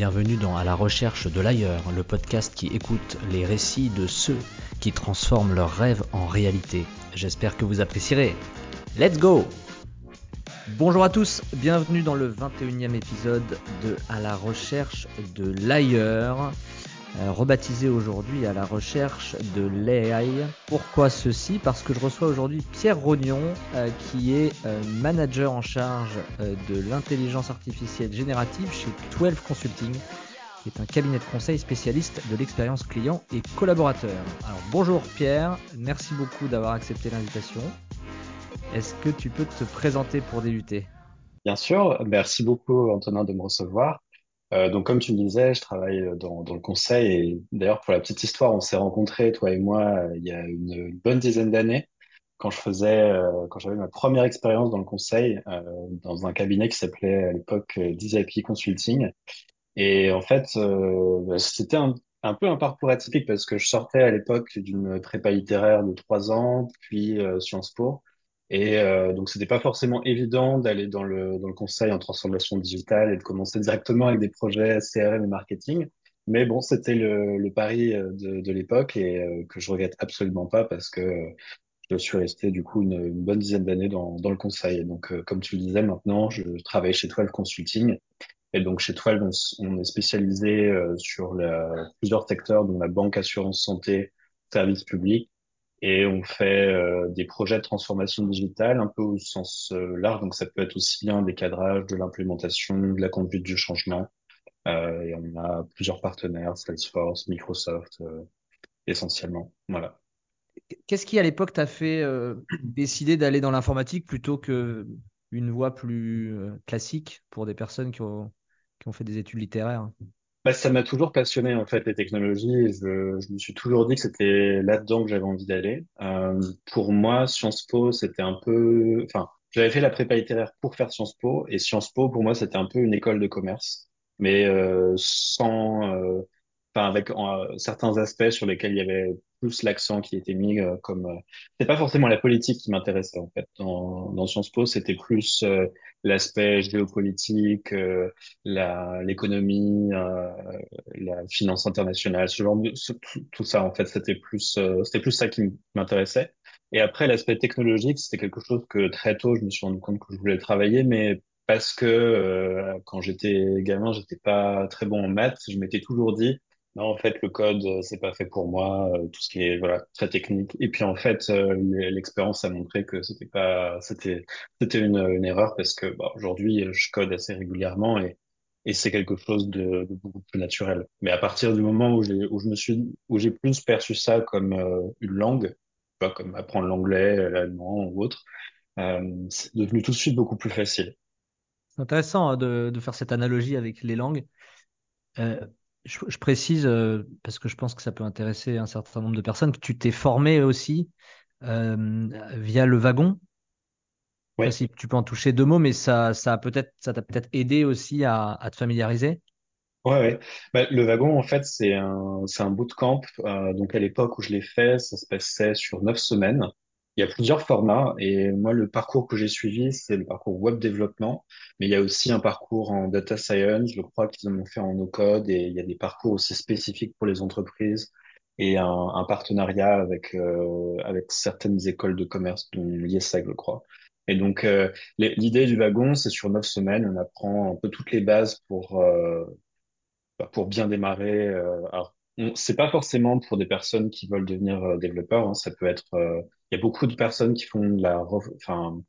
bienvenue dans À la recherche de l'ailleurs, le podcast qui écoute les récits de ceux qui transforment leurs rêves en réalité. J'espère que vous apprécierez. Let's go Bonjour à tous, bienvenue dans le 21e épisode de À la recherche de l'ailleurs. Euh, rebaptisé aujourd'hui à la recherche de l'AI. Pourquoi ceci? Parce que je reçois aujourd'hui Pierre Rognon, euh, qui est euh, manager en charge de l'intelligence artificielle générative chez 12 Consulting, qui est un cabinet de conseil spécialiste de l'expérience client et collaborateur. Alors bonjour Pierre, merci beaucoup d'avoir accepté l'invitation. Est-ce que tu peux te présenter pour débuter? Bien sûr, merci beaucoup Antonin de me recevoir. Euh, donc, comme tu me disais, je travaille dans, dans le conseil et d'ailleurs, pour la petite histoire, on s'est rencontrés, toi et moi, euh, il y a une, bonne dizaine d'années, quand je faisais, euh, quand j'avais ma première expérience dans le conseil, euh, dans un cabinet qui s'appelait à l'époque euh, Consulting. Et en fait, bah, c'était un, un peu un parcours atypique parce que je sortais à l'époque d'une prépa littéraire de trois ans, puis Sciences Po. Et euh, donc, c'était pas forcément évident d'aller dans le, dans le conseil en transformation digitale et de commencer directement avec des projets CRM et marketing. Mais bon, c'était le, le pari euh, de, de l'époque et euh, que je regrette absolument pas parce que euh, je suis resté du coup une, une bonne dizaine d'années dans, dans le conseil. donc, comme tu le disais, maintenant, je travaille chez toi le consulting. Et donc, chez Toile, on, on est spécialisé sur la, plusieurs secteurs, dont la banque, assurance, santé, services publics et on fait euh, des projets de transformation digitale un peu au sens euh, large. Donc ça peut être aussi bien des cadrages, de l'implémentation, de la conduite du changement. Euh, et on a plusieurs partenaires, Salesforce, Microsoft, essentiellement. Voilà. Qu'est-ce qui à l'époque t'a fait décider d'aller dans l'informatique plutôt que une voie plus classique pour des personnes qui ont fait des études littéraires? Bah, ça m'a toujours passionné en fait les technologies. Je, je me suis toujours dit que c'était là-dedans que j'avais envie d'aller. Euh, pour moi, Sciences Po, c'était un peu, enfin, j'avais fait la prépa littéraire pour faire Sciences Po et Sciences Po pour moi c'était un peu une école de commerce, mais euh, sans, euh, enfin avec euh, certains aspects sur lesquels il y avait plus l'accent qui était mis euh, comme euh, c'est pas forcément la politique qui m'intéressait en fait. Dans, dans Sciences Po c'était plus euh, l'aspect géopolitique euh, la l'économie euh, la finance internationale ce genre de tout, tout ça en fait c'était plus c'était plus ça qui m'intéressait. Et après l'aspect technologique c'était quelque chose que très tôt je me suis rendu compte que je voulais travailler mais parce que quand j'étais gamin j'étais pas très bon en maths je m'étais toujours dit non, en fait, le code, euh, c'est pas fait pour moi, euh, tout ce qui est, voilà, très technique. Et puis, en fait, euh, l'expérience a montré que c'était pas, c'était, c'était une, une erreur parce que, bah, aujourd'hui, je code assez régulièrement et, et c'est quelque chose de, de beaucoup plus naturel. Mais à partir du moment où j'ai, où je me suis, où j'ai plus perçu ça comme euh, une langue, pas comme apprendre l'anglais, l'allemand ou autre, euh, c'est devenu tout de suite beaucoup plus facile. C'est intéressant hein, de, de faire cette analogie avec les langues. Euh, je, je précise, euh, parce que je pense que ça peut intéresser un certain nombre de personnes, que tu t'es formé aussi euh, via le wagon. Oui. si tu peux en toucher deux mots, mais ça, ça a peut-être, ça t'a peut-être aidé aussi à, à te familiariser. Ouais, ouais. Bah, le wagon, en fait, c'est un, c'est un bootcamp. Euh, donc, à l'époque où je l'ai fait, ça se passait sur neuf semaines. Il y a plusieurs formats et moi, le parcours que j'ai suivi, c'est le parcours web développement, mais il y a aussi un parcours en data science. Je crois qu'ils en ont fait en no-code et il y a des parcours aussi spécifiques pour les entreprises et un, partenariat avec euh, avec certaines écoles de commerce, dont l'IESEG, je crois. Et donc, euh, l'idée du wagon, c'est sur neuf semaines, on apprend un peu toutes les bases pour euh, bah, pour bien démarrer. Alors, c'est pas forcément pour des personnes qui veulent devenir développeurs. hein, ça peut être. Il y a beaucoup de personnes qui font de la, enfin,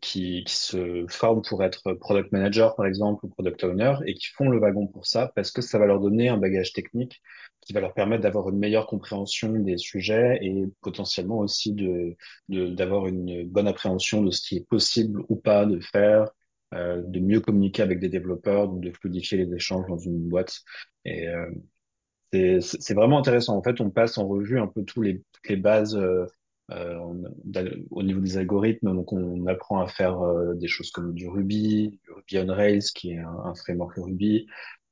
qui, qui se forment pour être product manager, par exemple, ou product owner, et qui font le wagon pour ça, parce que ça va leur donner un bagage technique qui va leur permettre d'avoir une meilleure compréhension des sujets et potentiellement aussi de, de, d'avoir une bonne appréhension de ce qui est possible ou pas de faire, euh, de mieux communiquer avec des développeurs, donc de fluidifier les échanges dans une boîte. Et euh, c'est vraiment intéressant. En fait, on passe en revue un peu tous les, toutes les bases euh, on- d'al- au niveau des algorithmes. Donc, on apprend à faire euh, des choses comme du Ruby, du Ruby on Rails, qui est un, un framework Ruby,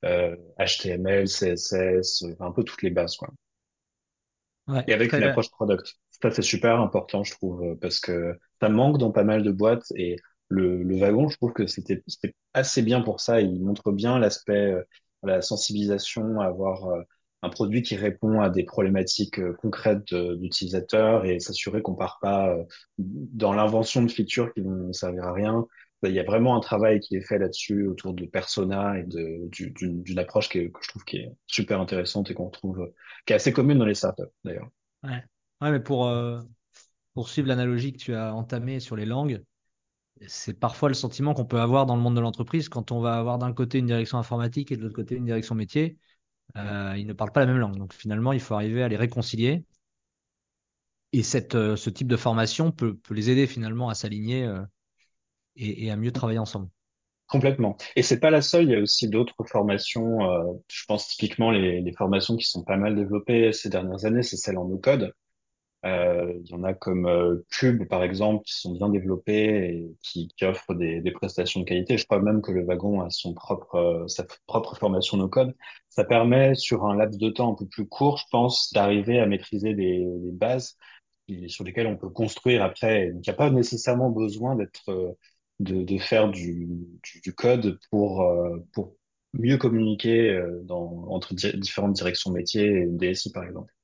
euh, HTML, CSS, enfin, un peu toutes les bases, quoi. Ouais, Et avec une approche product. Ça, c'est super important, je trouve, euh, parce que ça manque dans pas mal de boîtes. Et le, le wagon, je trouve que c'était assez bien pour ça. Il montre bien l'aspect. euh, la sensibilisation, avoir euh, un produit qui répond à des problématiques euh, concrètes d'utilisateurs et s'assurer qu'on part pas euh, dans l'invention de features qui vont servir à rien. Il y a vraiment un travail qui est fait là-dessus autour de persona et d'une approche que je trouve qui est super intéressante et qu'on trouve, qui est assez commune dans les startups d'ailleurs. Ouais, mais pour, euh, pour suivre l'analogie que tu as entamée sur les langues, c'est parfois le sentiment qu'on peut avoir dans le monde de l'entreprise quand on va avoir d'un côté une direction informatique et de l'autre côté une direction métier. Euh, ils ne parlent pas la même langue. Donc finalement, il faut arriver à les réconcilier. Et cette, euh, ce type de formation peut, peut les aider finalement à s'aligner euh, et, à mieux travailler ensemble. Complètement. Et c'est pas la seule, il y a aussi d'autres formations. je pense typiquement les, les formations qui sont pas mal développées ces dernières années, c'est celles en no-code. Il y en a comme Cube, par exemple, qui sont bien développées et qui, qui offrent des, des prestations de qualité. Je crois même que le wagon a son propre, sa propre formation no-code. Ça permet, sur un laps de temps un peu plus court, je pense, d'arriver à maîtriser des, bases sur lesquelles on peut construire après. Il n'y a pas nécessairement besoin d'être, euh, de, faire du, code pour, euh, pour mieux communiquer euh, entre di- différentes directions métiers DSI, par exemple.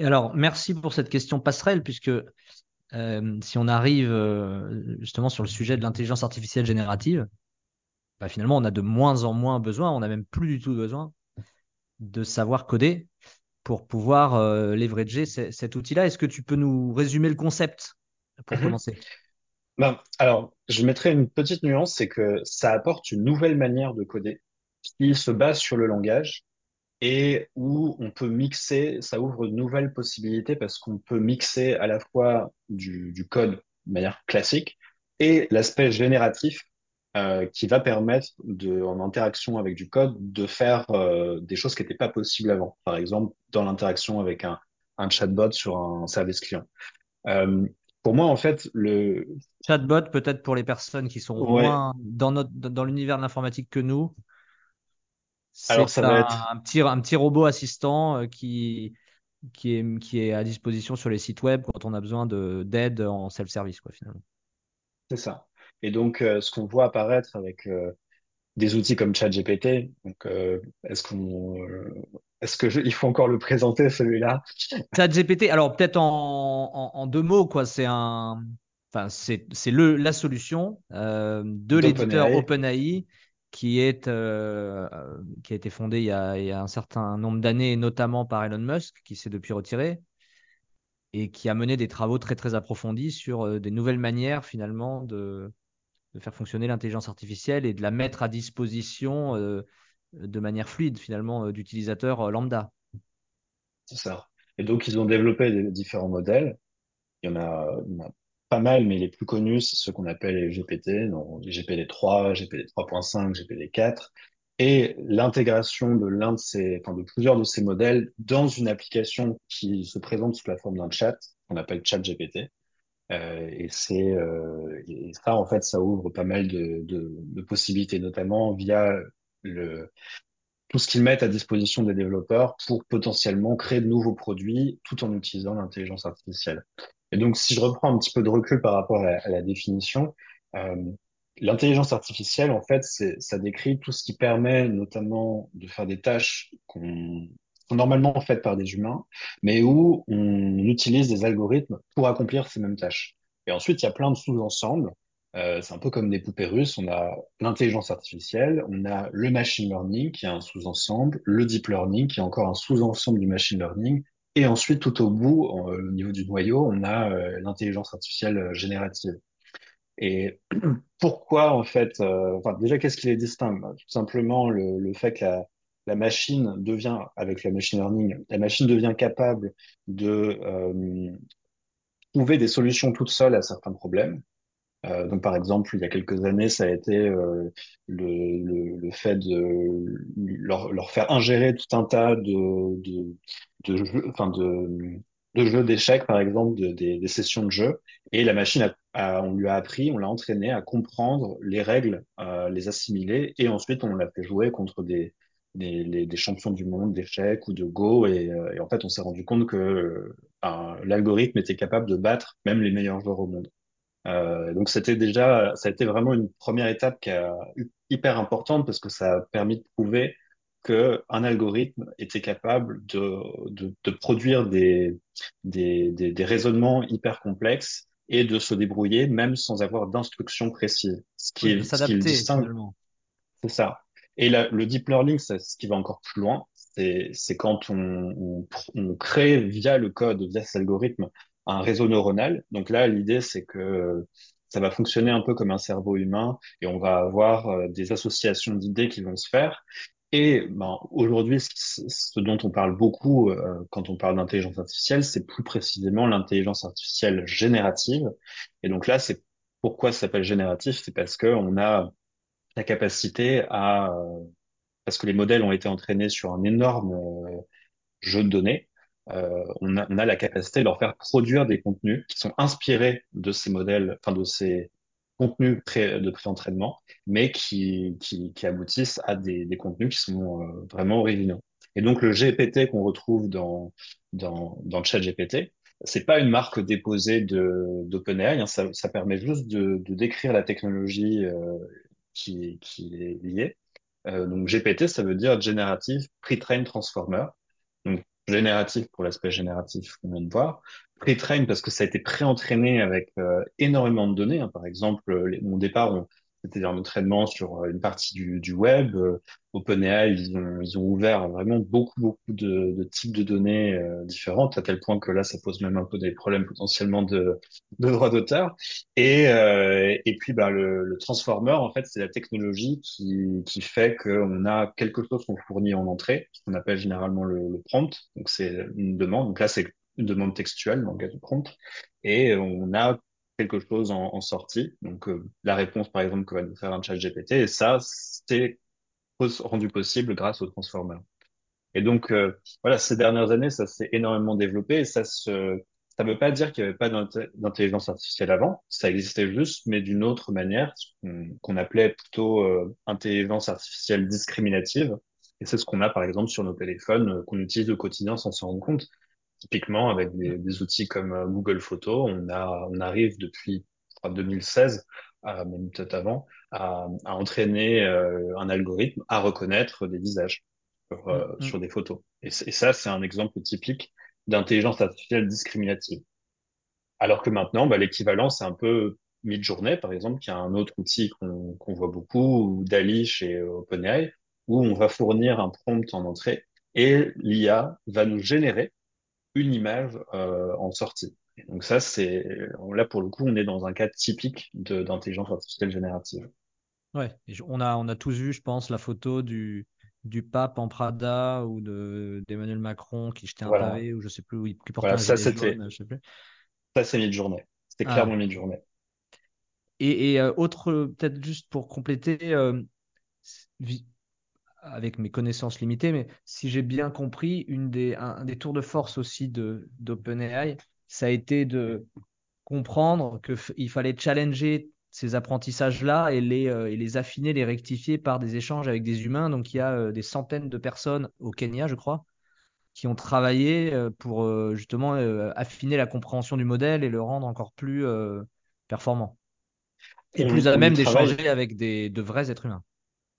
Alors, merci pour cette question passerelle, puisque si on arrive justement sur le sujet de l'intelligence artificielle générative, bah, finalement, on a de moins en moins besoin, on n'a même plus du tout besoin de savoir coder pour pouvoir euh, leverager ce- cet outil-là. Est-ce que tu peux nous résumer le concept pour Mhm. commencer? Ben, alors, je mettrais une petite nuance, c'est que ça apporte une nouvelle manière de coder qui se base sur le langage et où on peut mixer, ça ouvre de nouvelles possibilités parce qu'on peut mixer à la fois du, du code de manière classique et l'aspect génératif euh, qui va permettre de, en interaction avec du code, de faire euh, des choses qui n'étaient pas possibles avant. Par exemple, dans l'interaction avec un, un chatbot sur un service client. Euh, pour moi, en fait, le, Chatbot, peut-être pour les personnes qui sont ouais, moins dans notre, dans l'univers de l'informatique que nous, c'est un, être un petit, un petit robot assistant qui, qui est, qui est à disposition sur les sites web quand on a besoin de, d'aide en self-service, quoi, finalement. C'est ça. Et donc, euh, ce qu'on voit apparaître avec euh, des outils comme ChatGPT, donc euh, est-ce qu'on, est-ce que je- il faut encore le présenter celui-là? ChatGPT, alors peut-être en, en, en deux mots, quoi, c'est un, enfin, c'est, c'est le, la solution de l'éditeur OpenAI qui est, qui a été fondé il y a, il y a un certain nombre d'années, notamment par Elon Musk, qui s'est depuis retiré et qui a mené des travaux très très approfondis sur des nouvelles manières finalement de, de faire fonctionner l'intelligence artificielle et de la mettre à disposition euh, de manière fluide finalement euh, d'utilisateurs euh, lambda. c'est ça. Et donc, ils ont développé différents modèles. Il y en a, pas mal, mais les plus connus, c'est ceux qu'on appelle les GPT, donc les GPT-3, GPT-3.5, GPT-4. Et l'intégration de l'un de ces, enfin de plusieurs de ces modèles dans une application qui se présente sous la forme d'un chat, qu'on appelle ChatGPT. Euh, et c'est euh, et ça en fait ça ouvre pas mal de, possibilités notamment via le tout ce qu'ils mettent à disposition des développeurs pour potentiellement créer de nouveaux produits tout en utilisant l'intelligence artificielle. Et donc si je reprends un petit peu de recul par rapport à la, définition, euh, l'intelligence artificielle en fait ça décrit tout ce qui permet notamment de faire des tâches qu'on sont normalement faites par des humains, mais où on utilise des algorithmes pour accomplir ces mêmes tâches. Et ensuite, il y a plein de sous-ensembles. Euh, c'est un peu comme des poupées russes. On a l'intelligence artificielle, on a le machine learning qui est un sous-ensemble, le deep learning qui est encore un sous-ensemble du machine learning, et ensuite tout au bout, au niveau du noyau, on a euh, l'intelligence artificielle euh, générative. Et pourquoi en fait, déjà qu'est-ce qui les distingue? Tout simplement le, le fait que la, la machine devient, avec le machine learning, la machine devient capable de euh, trouver des solutions toute seule à certains problèmes. Euh, donc, par exemple, il y a quelques années, ça a été euh, le, le, le fait de leur, leur faire ingérer tout un tas de, de, de jeux, enfin de, de jeux d'échecs, par exemple, de, des, sessions de jeu. Et la machine, a, a- on lui a appris, on l'a entraîné à comprendre les règles, euh, les assimiler, et ensuite on l'a fait jouer contre des, des, les- des champions du monde d'échecs ou de Go. Et, euh, et en fait, on s'est rendu compte que euh, ben, l'algorithme était capable de battre même les meilleurs joueurs au monde. Euh, donc c'était déjà, ça a été vraiment une première étape qui a hyper importante parce que ça a permis de prouver que un algorithme était capable de, de, de produire des, des, des, des raisonnements hyper complexes et de se débrouiller même sans avoir d'instructions précises. Ce Oui, qui, ce qui le distingue, c'est ça. Et le deep learning, c'est ce qui va encore plus loin. C'est, quand on, on, crée via le code, via cet algorithme, un réseau neuronal. Donc là, l'idée, c'est que ça va fonctionner un peu comme un cerveau humain et on va avoir euh, des associations d'idées qui vont se faire. Et ben, aujourd'hui, ce dont on parle beaucoup euh, quand on parle d'intelligence artificielle, c'est plus précisément l'intelligence artificielle générative. Et donc là, c'est pourquoi ça s'appelle génératif, c'est parce que on a la capacité à, euh, parce que les modèles ont été entraînés sur un énorme euh, jeu de données, euh, on a, on a la capacité de leur faire produire des contenus qui sont inspirés de ces modèles, enfin de ces contenus de pré-entraînement, mais qui, qui, qui aboutissent à des, des contenus qui sont euh, vraiment originaux. Et donc le GPT qu'on retrouve dans, dans, dans ChatGPT, c'est pas une marque déposée d'OpenAI, hein, ça, ça permet juste de, de décrire la technologie euh, qui, qui est liée. Euh, donc GPT, ça veut dire Generative Pre-trained Transformer. Donc génératif pour l'aspect génératif qu'on vient de voir. Pre-train parce que ça a été pré-entraîné avec euh, énormément de données. hein. Par exemple, les- mon départ, on- c'était un entraînement sur euh, une partie du, du web. Euh, OpenAI, ils ont, ils ont ouvert vraiment beaucoup, beaucoup de, de types de données euh, différentes, à tel point que là, ça pose même un peu des problèmes potentiellement de, de droit d'auteur. Et, et puis, bah, le, le transformer, en fait, c'est la technologie qui, qui fait qu'on a quelque chose qu'on fournit en entrée, ce qu'on appelle généralement le, prompt. Donc, c'est une demande. Donc là, c'est une demande textuelle, donc du prompt. Et on a quelque chose en, sortie. Donc, euh, la réponse, par exemple, que va nous faire un chat GPT. Et ça, c'est rendu possible grâce au transformer. Et donc, euh, voilà, ces dernières années, ça s'est énormément développé et ça se, ça veut pas dire qu'il n'y avait pas d'intelligence artificielle avant. Ça existait juste, mais d'une autre manière, qu'on appelait plutôt euh, intelligence artificielle discriminative. Et c'est ce qu'on a, par exemple, sur nos téléphones, qu'on utilise au quotidien sans s'en rendre compte. Typiquement, avec des, des outils comme euh, Google Photos, on a, on arrive depuis je crois, 2016, euh, même peut-être avant, à, à entraîner euh, un algorithme à reconnaître des visages sur, Mm, euh, mm. sur des photos. Et, ça, c'est un exemple typique d'intelligence artificielle discriminative. Alors que maintenant, bah, l'équivalent, c'est un peu Midjourney, par exemple, qui est un autre outil qu'on qu'on voit beaucoup, ou Dali chez euh, OpenAI, où on va fournir un prompt en entrée et l'IA va nous générer une image euh, en sortie. Et donc ça, c'est là pour le coup, on est dans un cas typique d'intelligence artificielle générative. Ouais, et on a, on a tous vu, je pense, la photo du, du pape en Prada ou de d'Emmanuel Macron qui jetait un Voilà, pavé ou je sais plus, où il- qui portait voilà, un ça c'était ça c'est mid-journée. C'était clairement Ah. mid-journée. Et, et, euh, autre, euh, peut-être juste pour compléter, euh, avec mes connaissances limitées, mais si j'ai bien compris, une des, un, des tours de force aussi de d'OpenAI, ça a été de comprendre qu'il fallait challenger ces apprentissages-là et les, euh, et les affiner, les rectifier par des échanges avec des humains. Donc il y a euh, des centaines de personnes au Kenya, je crois, qui ont travaillé euh, pour euh, justement euh, affiner la compréhension du modèle et le rendre encore plus euh, performant et plus On, à même d'échanger avec des, de vrais êtres humains.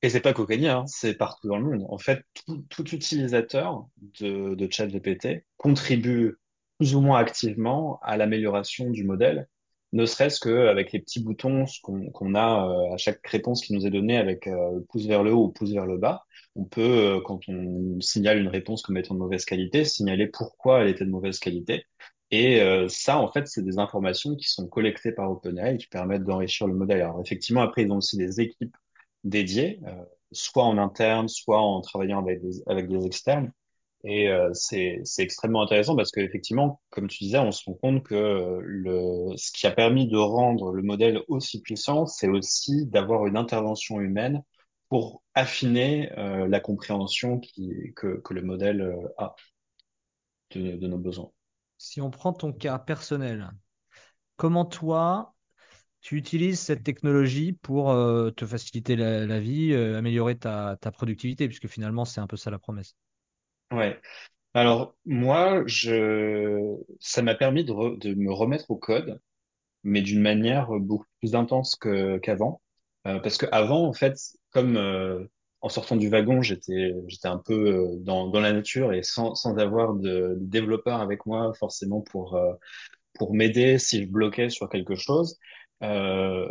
Et c'est pas qu'au Kenya, hein, c'est partout dans le monde. En fait, tout, tout utilisateur de, de ChatGPT contribue plus ou moins activement à l'amélioration du modèle, ne serait-ce qu'avec les petits boutons qu'on a euh, à chaque réponse qui nous est donnée avec euh, pouce vers le haut ou pouce vers le bas. On peut, euh, quand on signale une réponse comme étant de mauvaise qualité, signaler pourquoi elle était de mauvaise qualité. Et euh, ça, en fait, c'est des informations qui sont collectées par OpenAI et qui permettent d'enrichir le modèle. Alors effectivement, après, ils ont aussi des équipes dédiées, euh, soit en interne, soit en travaillant avec des, avec des externes. Et euh, c'est extrêmement intéressant parce qu'effectivement, comme tu disais, on se rend compte que le ce qui a permis de rendre le modèle aussi puissant, c'est aussi d'avoir une intervention humaine pour affiner euh, la compréhension qui, que, que le modèle euh, a de, de nos besoins. Si on prend ton cas personnel, comment toi, tu utilises cette technologie pour euh, te faciliter la, vie, euh, améliorer ta, productivité, puisque finalement, c'est un peu ça la promesse. Ouais. Alors moi, ça m'a permis de, me remettre au code mais d'une manière beaucoup plus intense qu'avant. Euh, parce que avant, en fait, comme en sortant du wagon, j'étais un peu dans, la nature et sans, avoir de, développeur avec moi forcément pour pour m'aider si je bloquais sur quelque chose. Euh,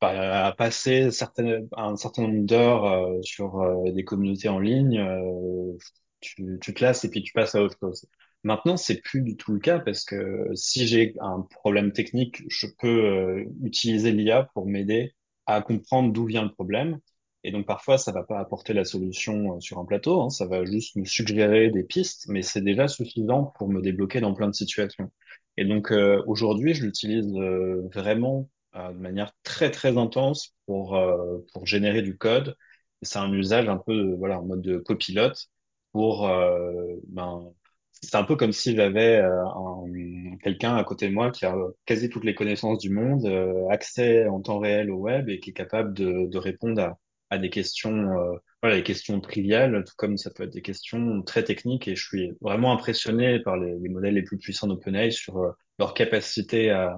bah, à passer certaines, un certain nombre d'heures euh, sur euh, des communautés en ligne, euh, tu, tu te lasses et puis tu passes à autre chose. Maintenant, c'est plus du tout le cas parce que si j'ai un problème technique, je peux euh, utiliser l'IA pour m'aider à comprendre d'où vient le problème. Et donc parfois, ça va pas apporter la solution euh, sur un plateau, hein, ça va juste me suggérer des pistes, mais c'est déjà suffisant pour me débloquer dans plein de situations. Et donc euh, aujourd'hui, je l'utilise euh, vraiment de manière très très intense pour euh, pour générer du code. C'est un usage un peu euh, voilà en mode de copilote pour euh, ben c'est un peu comme si j'avais euh, un- quelqu'un à côté de moi qui a quasi toutes les connaissances du monde, euh, accès en temps réel au web et qui est capable de, de répondre à, à des questions, euh, voilà, des questions triviales, tout comme ça peut être des questions très techniques. Et je suis vraiment impressionné par les, les modèles les plus puissants d'OpenAI sur euh, leur capacité à,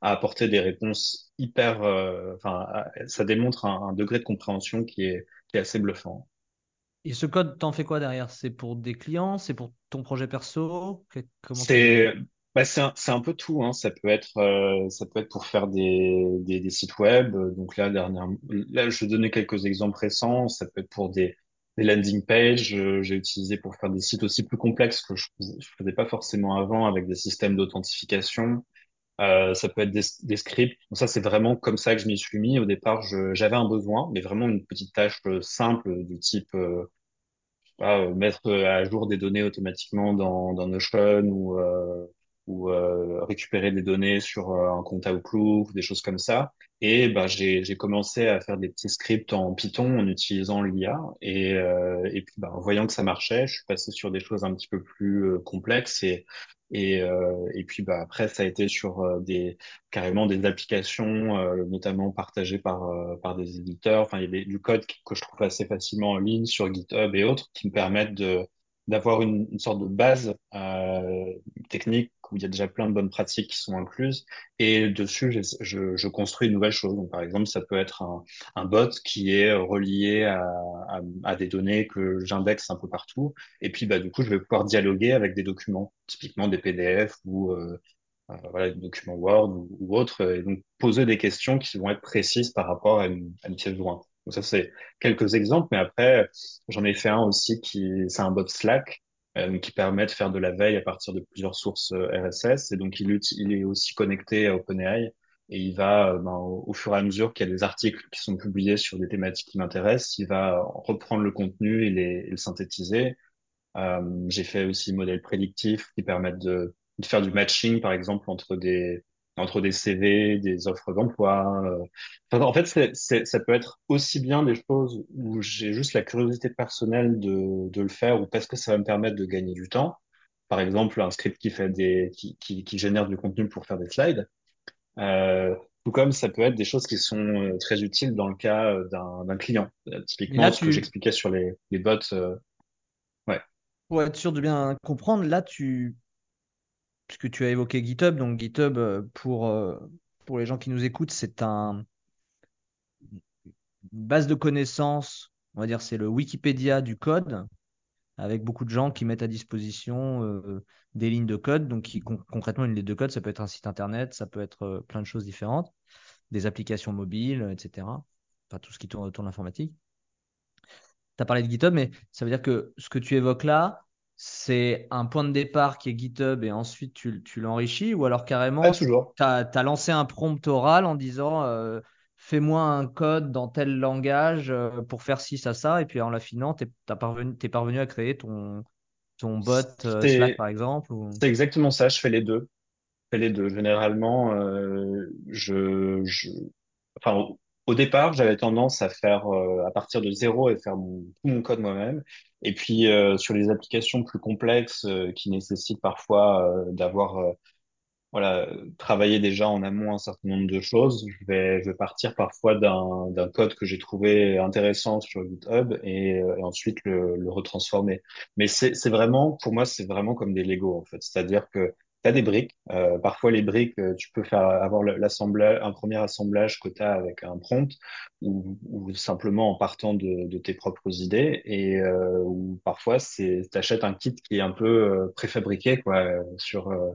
à apporter des réponses hyper, euh, enfin, ça démontre un, un degré de compréhension qui est, qui est assez bluffant. Et ce code, t'en fais quoi derrière? C'est pour des clients? C'est pour ton projet perso? C'est bah, c'est un, un peu tout, hein. Ça peut être euh, ça peut être pour faire des, des, des sites web. Donc là dernièrement, là je vais donner quelques exemples récents. Ça peut être pour des, des landing pages. Euh, J'ai utilisé pour faire des sites aussi plus complexes que je faisais, je faisais pas forcément avant avec des systèmes d'authentification. Euh, ça peut être des, scripts. Donc ça c'est vraiment comme ça que je m'y suis mis. Au départ, je, j'avais un besoin, mais vraiment une petite tâche euh, simple du type euh, pas, euh, mettre à jour des données automatiquement dans, dans Notion ou, euh, ou euh, récupérer des données sur euh, un compte Outlook, des choses comme ça. Et bah, j'ai, j'ai commencé à faire des petits scripts en Python en utilisant l'IA. Et, euh, et puis, bah, voyant que ça marchait, je suis passé sur des choses un petit peu plus euh, complexes. Et, et, euh, et puis, bah, après, ça a été sur euh, des carrément des applications, notamment partagées par, par des éditeurs. Enfin, il y a du code que je trouve assez facilement en ligne sur GitHub et autres qui me permettent de d'avoir une, une sorte de base euh, technique où il y a déjà plein de bonnes pratiques qui sont incluses. Et dessus, je, je, je construis une nouvelle chose. Donc, par exemple, ça peut être un, un bot qui est relié à, à, à des données que j'indexe un peu partout. Et puis, bah, du coup, je vais pouvoir dialoguer avec des documents, typiquement des PDF ou euh, euh, voilà, des documents Word ou, autres, et donc poser des questions qui vont être précises par rapport à une, à une pièce jointe. Donc ça, c'est quelques exemples, mais après, j'en ai fait un aussi qui, c'est un bot Slack, euh, qui permet de faire de la veille à partir de plusieurs sources euh, RSS, et donc il, est aussi connecté à OpenAI, et il va, euh, ben, au, fur et à mesure qu'il y a des articles qui sont publiés sur des thématiques qui m'intéressent, il va reprendre le contenu et, le synthétiser, euh, j'ai fait aussi modèles prédictifs qui permettent de faire du matching, par exemple, entre des, entre des CV, des offres d'emploi. euh. Enfin, en fait, c'est, c'est, ça peut être aussi bien des choses où j'ai juste la curiosité personnelle de, de le faire ou parce que ça va me permettre de gagner du temps. Par exemple, un script qui fait des, qui, qui, qui génère du contenu pour faire des slides. Euh, tout comme ça peut être des choses qui sont euh, très utiles dans le cas euh, d'un, d'un client. Euh, typiquement, là, ce que tu, j'expliquais sur les, les bots. euh, ouais. pour être sûr de bien comprendre, là, tu, puisque tu as évoqué GitHub, donc GitHub, euh, pour, euh, pour les gens qui nous écoutent, c'est un, une base de connaissances, on va dire, c'est le Wikipédia du code, avec beaucoup de gens qui mettent à disposition euh, des lignes de code. Donc, concrètement, une ligne de code, ça peut être un site internet, ça peut être plein de choses différentes, des applications mobiles, etc. Enfin, tout ce qui tourne autour de l'informatique. Tu as parlé de GitHub, mais ça veut dire que ce que tu évoques là, c'est un point de départ qui est GitHub et ensuite tu, tu l'enrichis ou alors carrément, tu as, lancé un prompt oral en disant euh, fais-moi un code dans tel langage euh, pour faire ci, ça, ça, et puis en l'affinant, tu es, parvenu, t'es parvenu à créer ton, ton bot euh, Slack par exemple. Ou... c'est exactement ça. Je fais les deux. Je fais les deux. Généralement, je, je, enfin, au, départ, j'avais tendance à faire euh, à partir de zéro et faire mon, tout mon code moi-même. Et puis euh, sur les applications plus complexes euh, qui nécessitent parfois euh, d'avoir euh, voilà, travailler déjà en amont un certain nombre de choses. Je vais, je vais partir parfois d'un, d'un code que j'ai trouvé intéressant sur GitHub et, euh, et ensuite le, le retransformer. Mais c'est, c'est vraiment, pour moi, c'est vraiment comme des Lego, en fait. C'est-à-dire que T'as des briques. Euh, parfois, les briques, euh, tu peux faire avoir l'assemblage, un premier assemblage que t'as avec un prompt, ou, ou simplement en partant de, de tes propres idées. Et euh, ou parfois, c'est t'achètes un kit qui est un peu euh, préfabriqué, quoi, sur. euh,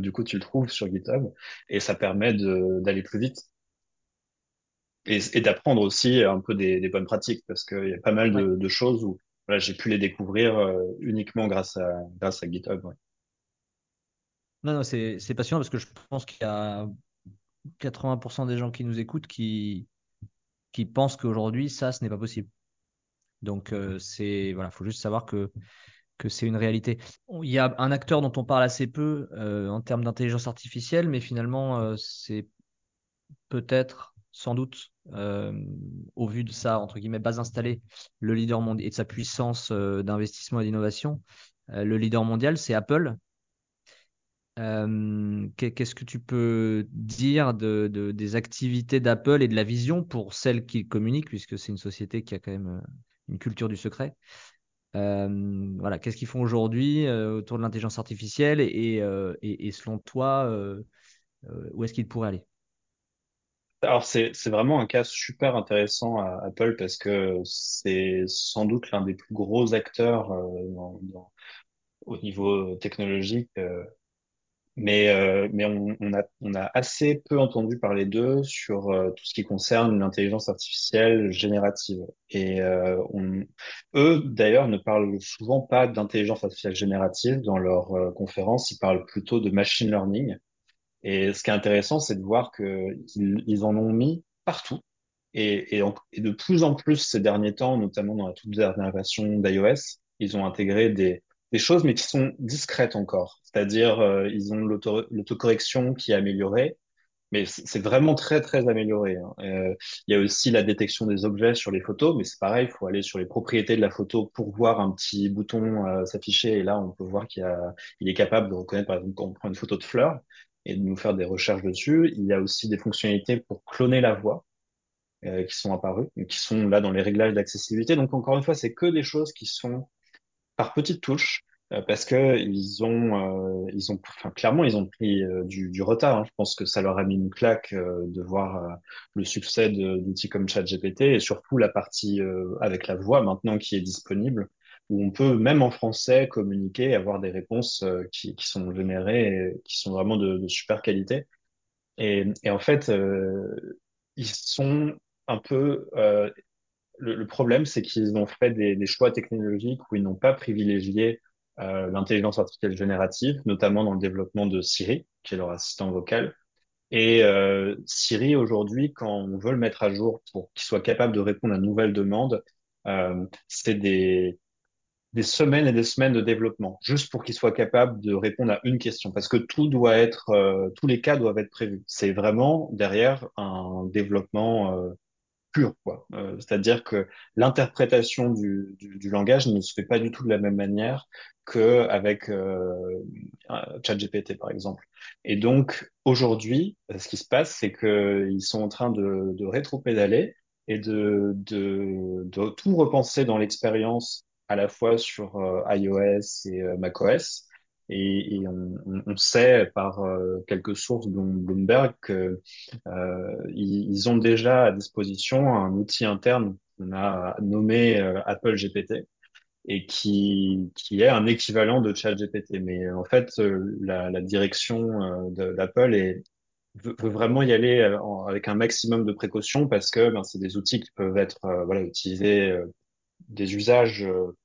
du coup, tu le trouves sur GitHub, et ça permet d'aller plus vite et, et d'apprendre aussi un peu des, des bonnes pratiques, parce qu'il y a pas mal de, de choses où voilà, j'ai pu les découvrir euh, uniquement grâce à grâce à GitHub. ouais. Non, non, c'est passionnant parce que je pense qu'il y a 80% des gens qui nous écoutent qui, pensent qu'aujourd'hui, ça, ce n'est pas possible. Donc, euh, c'est voilà, faut juste savoir que, que c'est une réalité. Il y a un acteur dont on parle assez peu euh, en termes d'intelligence artificielle, mais finalement, euh, c'est peut-être, sans doute, euh, au vu de ça, entre guillemets, base installée, le leader mondial et de sa puissance d'investissement et d'innovation, le leader mondial, c'est Apple. Qu'est- qu'est-ce que tu peux dire de, de- des activités d'Apple et de la vision pour celles qui communiquent, puisque c'est une société qui a quand même euh, une culture du secret? Voilà, qu'est-ce qu'ils font aujourd'hui euh, autour de l'intelligence artificielle et, euh, selon toi, où est-ce qu'ils pourraient aller? Alors c'est vraiment un cas super intéressant à Apple parce que c'est sans doute l'un des plus gros acteurs au niveau technologique. Mais euh, mais on, on a on a assez peu entendu parler d'eux sur euh, tout ce qui concerne l'intelligence artificielle générative. Et euh, on, eux d'ailleurs ne parlent souvent pas d'intelligence artificielle générative dans leurs euh, conférences. Ils parlent plutôt de machine learning. Et ce qui est intéressant, c'est de voir que ils, en ont mis partout et, et de plus en plus ces derniers temps, notamment dans la toute dernière version d'iOS, ils ont intégré des, des choses, mais qui sont discrètes encore. C'est-à-dire, euh, ils ont l'auto- l'autocorrection qui est améliorée, mais c'est vraiment très, très amélioré. hein. Euh, il y a aussi la détection des objets sur les photos, mais c'est pareil, il faut aller sur les propriétés de la photo pour voir un petit bouton euh, s'afficher. Et là, on peut voir qu'il il est capable de reconnaître, par exemple, quand on prend une photo de fleurs et de nous faire des recherches dessus. Il y a aussi des fonctionnalités pour cloner la voix euh, qui sont apparus, et qui sont là dans les réglages d'accessibilité. Donc encore une fois, c'est que des choses qui sont par petites touches, euh, parce que ils ont, euh, ils ont, enfin clairement, ils ont pris euh, du, du retard. hein. Je pense que ça leur a mis une claque euh, de voir euh, le succès d'outils comme ChatGPT et surtout la partie avec la voix maintenant qui est disponible, où on peut même en français communiquer, avoir des réponses qui, qui sont générées, et qui sont vraiment de, de super qualité. Et, et en fait, ils sont un peu le, le problème, c'est qu'ils ont fait des, des choix technologiques où ils n'ont pas privilégié euh, l'intelligence artificielle générative, notamment dans le développement de Siri, qui est leur assistant vocal. Et euh, Siri, aujourd'hui, quand on veut le mettre à jour pour qu'il soit capable de répondre à de nouvelles demandes, euh, c'est des, des semaines et des semaines de développement, juste pour qu'il soit capable de répondre à une question, parce que tout doit être, euh, tous les cas doivent être prévus. C'est vraiment derrière un développement euh, c'est-à-dire que l'interprétation du, du, du langage ne se fait pas du tout de la même manière que avec euh, ChatGPT, par exemple. Et donc, aujourd'hui, euh, ce qui se passe, c'est qu'ils sont en train de, de rétro-pédaler et de, de, de tout repenser dans l'expérience à la fois sur euh, iOS et macOS. Et, et on, on, sait par euh, quelques sources, dont Bloomberg, que euh, ils, ont déjà à disposition un outil interne qu'on a nommé euh, Apple GPT et qui, qui est un équivalent de ChatGPT. Mais en fait, la, la direction d'Apple est, veut, vraiment y aller avec un maximum de précautions parce que ben, c'est des outils qui peuvent être voilà, utilisés, euh, des usages euh,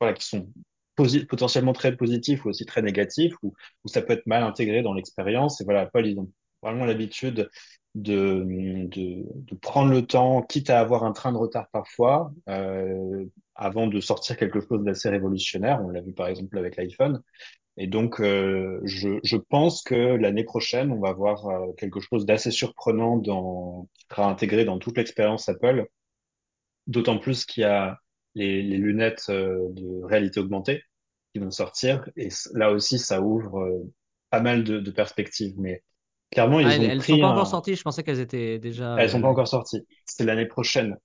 voilà, qui sont potentiellement très positifs ou aussi très négatifs, ou, ou ça peut être mal intégré dans l'expérience. Et voilà, Apple, ils ont vraiment l'habitude de, de, de prendre le temps, quitte à avoir un train de retard parfois, euh, avant de sortir quelque chose d'assez révolutionnaire. On l'a vu par exemple avec l'iPhone. Et donc, euh, je, je pense que l'année prochaine, on va voir euh, quelque chose d'assez surprenant dans, qui sera intégré dans toute l'expérience Apple D'autant plus qu'il y a les, les lunettes euh, de réalité augmentée qui vont sortir. Et là aussi, ça ouvre euh, pas mal de, de perspectives. Mais clairement, Ah, ils elles, ont elles sont pris pas encore sorties, je pensais qu'elles étaient déjà. Elles sont pas euh, encore sorties. C'est l'année prochaine.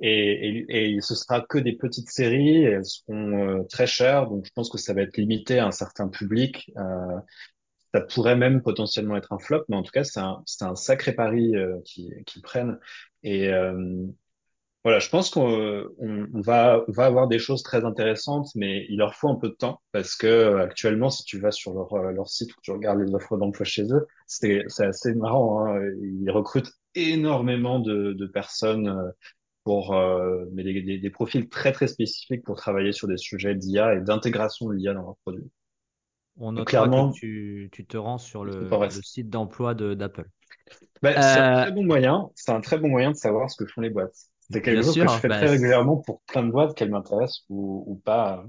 Et, et, et ce sera que des petites séries. Elles seront euh, très chères. Donc, je pense que ça va être limité à un certain public. Euh, ça pourrait même potentiellement être un flop, mais en tout cas, c'est un, c'est un sacré pari euh, qu'ils qu'ils prennent. Et euh, voilà, je pense qu'on on, on va, on va avoir des choses très intéressantes, mais il leur faut un peu de temps parce que euh, actuellement, si tu vas sur leur, euh, leur site ou tu regardes les offres d'emploi chez eux, c'est, assez marrant, hein. Ils recrutent énormément de, de personnes euh, pour euh, mais des, des, des profils très très spécifiques pour travailler sur des sujets d'IA et d'intégration de l'IA dans leurs produits. On notera que clairement, tu, tu te rends sur le, site d'emploi de- d'Apple. Ben, c'est un très bon moyen, c'est un très bon moyen de savoir ce que font les boîtes. C'est bien quelque que je fais bah, très régulièrement pour plein de boîtes qu'elles m'intéressent ou, ou pas.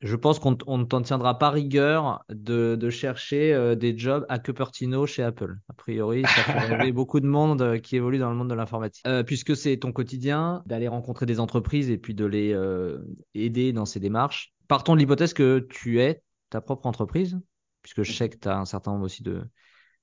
Je pense qu'on ne t'en tiendra pas rigueur de, de chercher euh, des jobs à Cupertino chez Apple. A priori, ça fait rêver beaucoup de monde euh, qui évolue dans le monde de l'informatique. Euh, puisque c'est ton quotidien d'aller rencontrer des entreprises et puis de les euh, aider dans ces démarches. Partons de l'hypothèse que tu es ta propre entreprise, puisque je sais que tu as un certain nombre aussi de,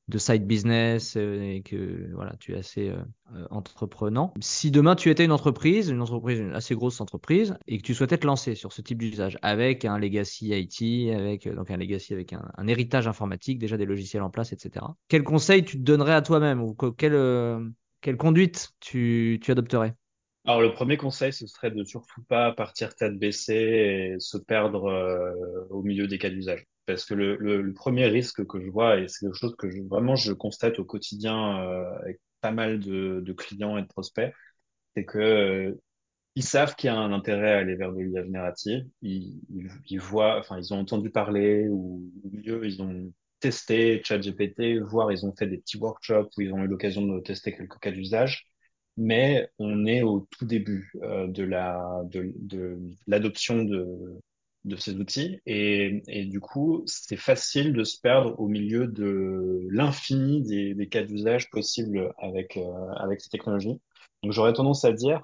de side business euh, et que voilà, tu es assez euh, euh, entreprenant. Si demain tu étais une entreprise, une entreprise, une assez grosse entreprise, et que tu souhaitais te lancer sur ce type d'usage avec un legacy IT, avec euh, donc un legacy avec un, un héritage informatique, déjà des logiciels en place, etc. Quel conseil tu te donnerais à toi-même ou que- quelle, euh, quelle conduite tu, tu adopterais? Alors, le premier conseil, ce serait de surtout pas partir tête baissée et se perdre euh, au milieu des cas d'usage. Parce que le, le, le premier risque que je vois, et c'est quelque chose que je, vraiment je constate au quotidien euh, avec pas mal de, de clients et de prospects, c'est que euh, ils savent qu'il y a un intérêt à aller vers de l'IA générative. Ils, ils, ils voient, enfin, ils ont entendu parler ou, mieux, ils ont testé ChatGPT, voire ils ont fait des petits workshops où ils ont eu l'occasion de tester quelques cas d'usage. Mais on est au tout début euh, de la de, de l'adoption de de ces outils et, et du coup c'est facile de se perdre au milieu de l'infini des, des cas d'usage possibles avec euh, avec ces technologies. Donc j'aurais tendance à dire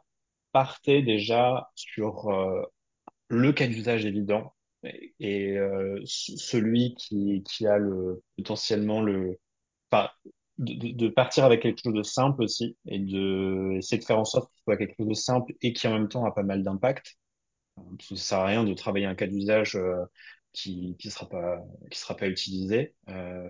partez déjà sur euh, le cas d'usage évident et, et, euh, celui qui, qui a le potentiellement le enfin de, de- de partir avec quelque chose de simple aussi et de essayer de faire en sorte qu'il soit quelque chose de simple et qui en même temps a pas mal d'impact. Que Ça sert à rien de travailler un cas d'usage euh, qui qui sera pas qui sera pas utilisé. Euh,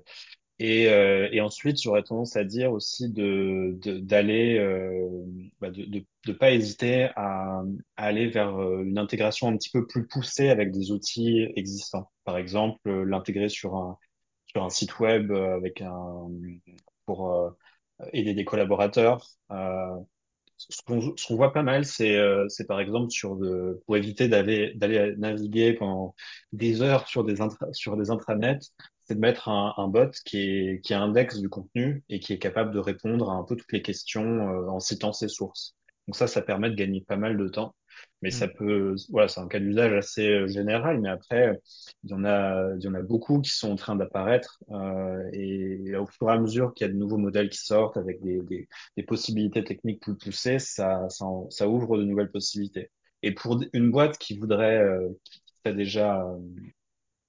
et, euh, et ensuite, j'aurais tendance à dire aussi de de- d'aller euh, bah, de, de de pas hésiter à, à aller vers euh, une intégration un petit peu plus poussée avec des outils existants. Par exemple, euh, l'intégrer sur un sur un site web euh, avec un pour euh, aider des collaborateurs. Euh, ce qu'on qu'on voit pas mal, c'est euh, c'est par exemple sur de pour éviter d'aller naviguer pendant des heures sur des intranets, c'est de mettre un, un bot qui est qui indexe du contenu et qui est capable de répondre à un peu toutes les questions en citant ses sources. Donc ça, ça permet de gagner pas mal de temps. Mais ça peut, voilà, c'est un cas d'usage assez euh, général. Mais après, il y en a, il y en a beaucoup qui sont en train d'apparaître. Euh, et au fur et à mesure qu'il y a de nouveaux modèles qui sortent avec des, des des possibilités techniques plus poussées, ça, ça, ça ouvre de nouvelles possibilités. Et pour une boîte qui voudrait, euh, qui serait déjà,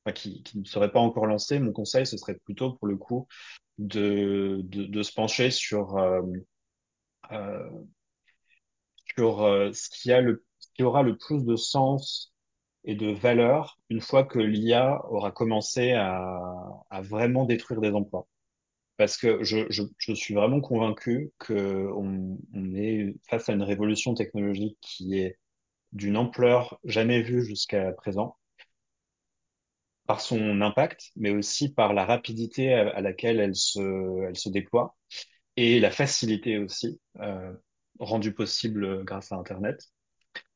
euh, qui, qui ne serait pas encore lancée, mon conseil, ce serait plutôt pour le coup de, de, de se pencher sur, euh, euh, sur euh, ce qui a le, ce qui aura le plus de sens et de valeur une fois que l'IA aura commencé à, vraiment détruire des emplois. Parce que je, suis vraiment convaincu que on, on est face à une révolution technologique qui est d'une ampleur jamais vue jusqu'à présent, par son impact, mais aussi par la rapidité à, laquelle elle se, elle se déploie et la facilité aussi, euh, rendue possible grâce à Internet.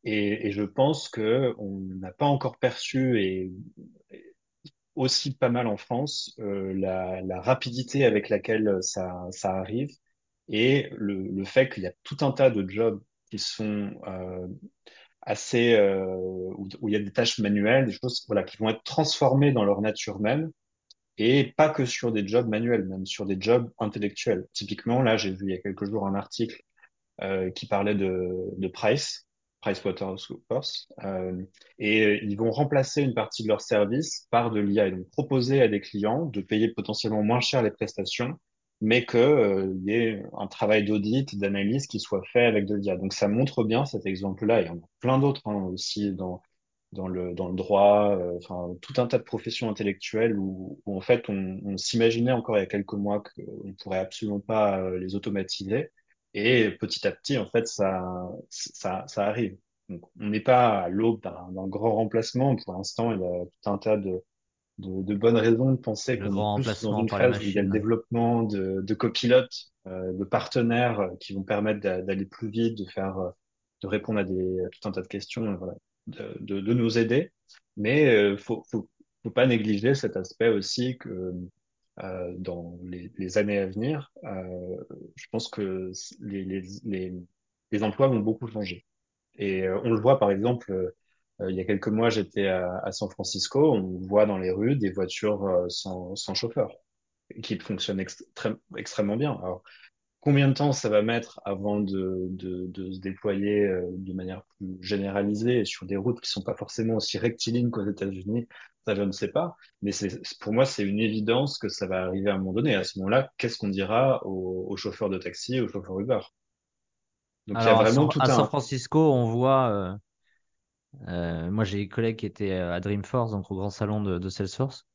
Et, je pense que on n'a pas encore perçu et, aussi pas mal en France euh, la, rapidité avec laquelle ça, arrive et le, fait qu'il y a tout un tas de jobs qui sont euh, assez euh, où, il y a des tâches manuelles, des choses voilà qui vont être transformées dans leur nature même et pas que sur des jobs manuels, même sur des jobs intellectuels. Typiquement, là, j'ai vu il y a quelques jours un article qui parlait de Price, PricewaterhouseCoopers, euh, et ils vont remplacer une partie de leurs services par de l'IA et donc proposer à des clients de payer potentiellement moins cher les prestations, mais que euh, y ait un travail d'audit, d'analyse qui soit fait avec de l'IA. Donc ça montre bien cet exemple-là, il y en a plein d'autres hein, aussi dans le, droit, euh, tout un tas de professions intellectuelles où, en fait, on, on s'imaginait encore il y a quelques mois qu'on ne pourrait absolument pas euh, les automatiser. Et petit à petit, en fait, ça, ça, ça arrive. Donc, on n'est pas à l'aube d'un grand remplacement. Pour l'instant, il y a tout un tas de, de, de bonnes raisons de penser plus dans une phase où il y a le développement de, de copilotes, euh, de partenaires euh, qui vont permettre d'a- d'aller plus vite, de faire, euh, de répondre à des, à tout un tas de questions, euh, voilà, de, de, de nous aider. Mais euh, faut, faut, faut pas négliger cet aspect aussi que euh, dans les, les années à venir, euh, je pense que les, les, les, emplois vont beaucoup changer. Et euh, on le voit par exemple, euh, il y a quelques mois, j'étais à, à San Francisco, on voit dans les rues des voitures euh, sans, sans chauffeur qui fonctionnent extrême- extrêmement bien. Combien de temps ça va mettre avant de, de, de se déployer euh, de manière plus généralisée et sur des routes qui sont pas forcément aussi rectilignes qu'aux États-Unis, ça je ne sais pas. Mais pour moi, c'est une évidence que ça va arriver à un moment donné. À ce moment-là, qu'est-ce qu'on dira aux, aux chauffeurs de taxi, aux chauffeurs Uber? Donc il y a Alors à vraiment San, tout à San Francisco, on voit, euh, euh, moi j'ai des collègues qui étaient à Dreamforce, donc au grand salon de, de Salesforce.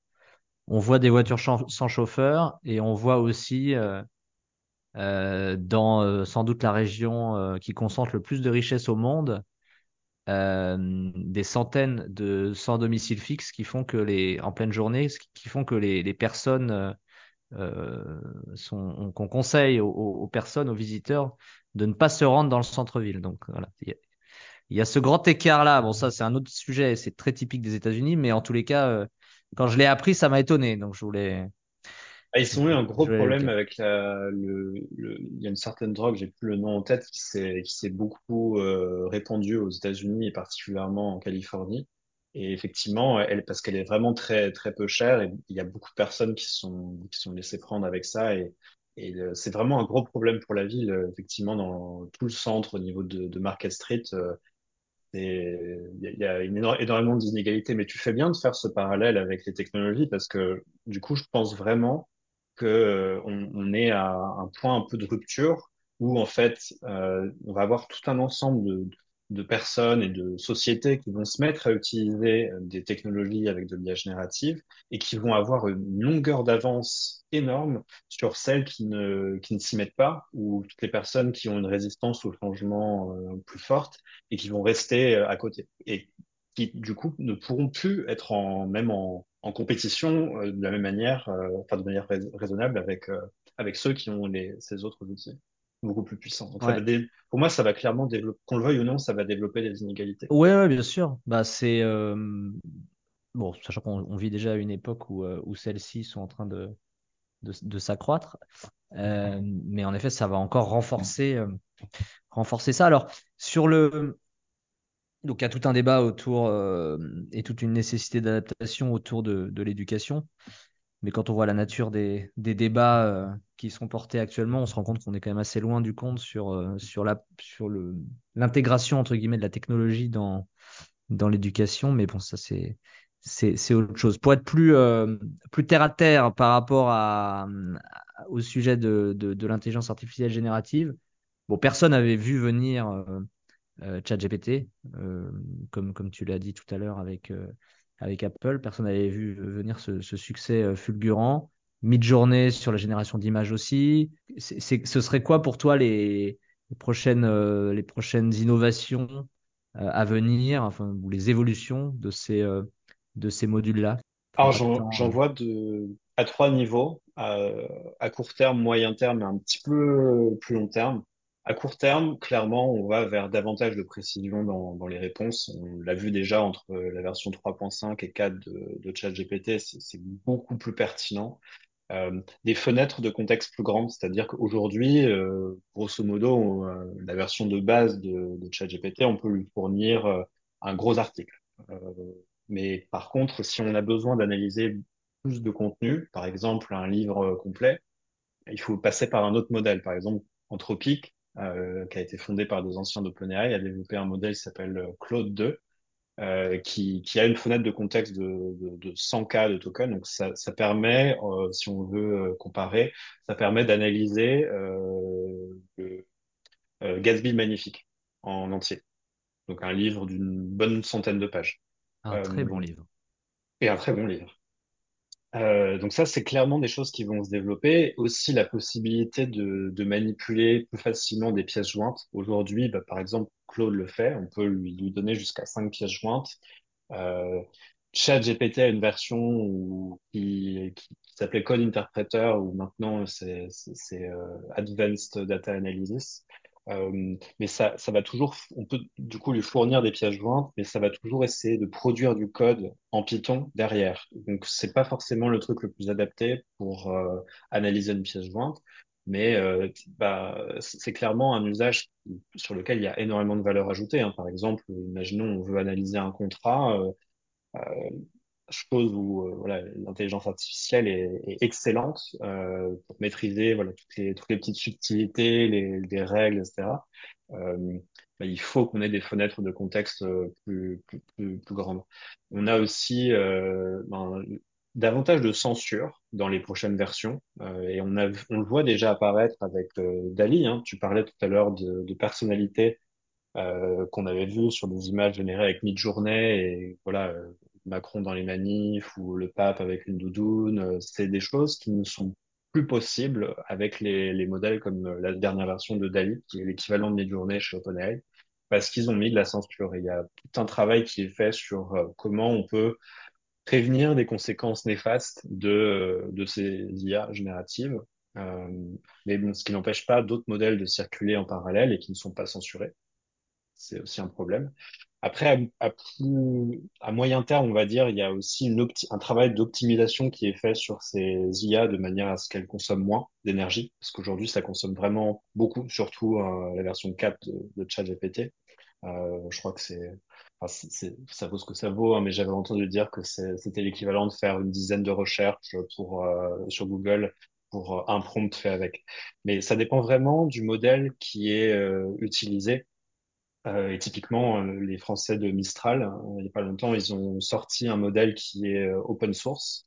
On voit des voitures sans chauffeur et on voit aussi euh, dans euh, sans doute la région euh, qui concentre le plus de richesses au monde, euh, des centaines de sans domicile fixe qui font que les, en pleine journée, ce qui font que les, les personnes euh, euh, sont, qu'on conseille aux, aux personnes, aux visiteurs, de ne pas se rendre dans le centre-ville. Donc voilà, il y a, y a ce grand écart-là. Bon, ça c'est un autre sujet, c'est très typique des États-Unis, mais en tous les cas, euh, quand je l'ai appris, ça m'a étonné. Donc je voulais, Ah, ils ont eu un je gros problème avec la, le, le- il y a une certaine drogue, j'ai plus le nom en tête, qui s'est, qui s'est beaucoup euh, répandue aux États-Unis et particulièrement en Californie. Et effectivement, elle, parce qu'elle est vraiment très, très peu chère et il y a beaucoup de personnes qui sont, qui sont laissées prendre avec ça et, et euh, c'est vraiment un gros problème pour la ville, euh, effectivement, dans tout le centre au niveau de, de Market Street. euh, et il y a, il y a une éno- énormément d'inégalités, mais tu fais bien de faire ce parallèle avec les technologies parce que du coup, je pense vraiment que euh, on, on est à un point un peu de rupture où en fait, euh, on va avoir tout un ensemble de, de personnes et de sociétés qui vont se mettre à utiliser euh, des technologies avec de l'IA générative et qui vont avoir une longueur d'avance énorme sur celles qui ne, qui ne s'y mettent pas ou toutes les personnes qui ont une résistance au changement euh, plus forte et qui vont rester euh, à côté et qui du coup ne pourront plus être en même en, en compétition euh, de la même manière, euh, enfin de manière rais- raisonnable avec euh, avec ceux qui ont les ces autres outils beaucoup plus puissants. Donc ça va Ouais. dé- pour moi ça va clairement développer, qu'on le veuille ou non, ça va développer des inégalités. Ouais, ouais, bien sûr. Bah, c'est bon, sachant qu'on on vit déjà à une époque où, où celles-ci sont en train de, de, de s'accroître. Euh, mais en effet, ça va encore renforcer, euh, renforcer ça. Alors, sur le, donc il y a tout un débat autour euh, et toute une nécessité d'adaptation autour de, de l'éducation. Mais quand on voit la nature des, des débats euh, qui sont portés actuellement, on se rend compte qu'on est quand même assez loin du compte sur, euh, sur la, sur le, l'intégration, entre guillemets, de la technologie dans, dans l'éducation. Mais bon, ça, c'est, c'est, autre chose. Pour être plus, euh, plus terre à terre par rapport à, au sujet de, de, de l'intelligence artificielle générative, bon, personne n'avait vu venir euh, ChatGPT, euh, comme, comme tu l'as dit tout à l'heure avec, euh, avec Apple. Personne n'avait vu venir ce, ce succès euh, fulgurant. Mid-journée sur la génération d'images aussi. C'est, c'est- ce serait quoi pour toi les, les prochaines, euh, les prochaines innovations euh, à venir, enfin, ou les évolutions de ces, euh, de ces modules-là? Alors j'en euh, vois de à trois niveaux, à, à court terme, moyen terme et un petit peu plus long terme. À court terme, clairement, on va vers davantage de précision dans, dans les réponses. On l'a vu déjà entre la version 3.5 et 4 de, de ChatGPT, c'est beaucoup plus pertinent. Euh, des fenêtres de contexte plus grandes, c'est-à-dire qu'aujourd'hui, euh, grosso modo, euh, la version de base de, de ChatGPT, on peut lui fournir euh, un gros article. Euh, mais par contre, si on a besoin d'analyser plus de contenu, par exemple un livre euh, complet, il faut passer par un autre modèle. Par exemple, Anthropic, euh, qui a été fondé par des anciens d'OpenAI, a développé un modèle qui s'appelle euh, Claude 2, euh, qui, qui a une fenêtre de contexte de, de, de 100K de tokens. Donc ça, ça permet, euh, si on veut euh, comparer, ça permet d'analyser euh, le euh, Gatsby Magnifique en entier. Donc un livre d'une bonne centaine de pages. Un très bon livre. et un très bon livre. Euh, donc ça, c'est clairement des choses qui vont se développer. Aussi la possibilité de, de manipuler plus facilement des pièces jointes. Aujourd'hui, bah, par exemple, Claude le fait. On peut lui, lui donner jusqu'à cinq pièces jointes. Euh, ChatGPT a une version où, qui, qui, s'appelait Code Interpreter, où maintenant c'est, euh, Advanced Data Analysis. Euh, mais ça, ça va toujours, on peut du coup lui fournir des pièces jointes, mais ça va toujours essayer de produire du code en Python derrière. Donc c'est pas forcément le truc le plus adapté pour euh, analyser une pièce jointe, mais euh, bah, c'est clairement un usage sur lequel il y a énormément de valeur ajoutée. hein. Par exemple, imaginons on veut analyser un contrat. Chose où euh, voilà, l'intelligence artificielle est, est excellente euh, pour maîtriser voilà, toutes les, toutes les petites subtilités, les, les règles, etc. Euh, bah, il faut qu'on ait des fenêtres de contexte euh, plus, plus, plus, plus grandes. On a aussi euh, ben, davantage de censure dans les prochaines versions euh, et on, a, on le voit déjà apparaître avec Dali. Hein. Tu parlais tout à l'heure de, de personnalité qu'on avait vu sur des images générées avec Midjourney et voilà Macron dans les manifs ou le pape avec une doudoune, euh, c'est des choses qui ne sont plus possibles avec les, les modèles comme euh, la dernière version de DALL-E, qui est l'équivalent de Midjourney chez OpenAI, parce qu'ils ont mis de la censure. Et il y a tout un travail qui est fait sur euh, comment on peut prévenir des conséquences néfastes de, ces IA génératives. Mais ce qui n'empêche pas d'autres modèles de circuler en parallèle et qui ne sont pas censurés. C'est aussi un problème. Après, à, plus, à moyen terme, on va dire, il y a aussi un travail d'optimisation qui est fait sur ces IA de manière à ce qu'elles consomment moins d'énergie, parce qu'aujourd'hui, ça consomme vraiment beaucoup, surtout euh, la version 4 de, ChatGPT. Euh, je crois que c'est, c'est, ça vaut ce que ça vaut, hein, mais j'avais entendu dire que c'était l'équivalent de faire une dizaine de recherches pour euh, sur Google pour un prompt fait avec. Mais ça dépend vraiment du modèle qui est utilisé. Euh, et typiquement, euh, les Français de Mistral, euh, il n'y a pas longtemps, ils ont sorti un modèle qui est euh, open source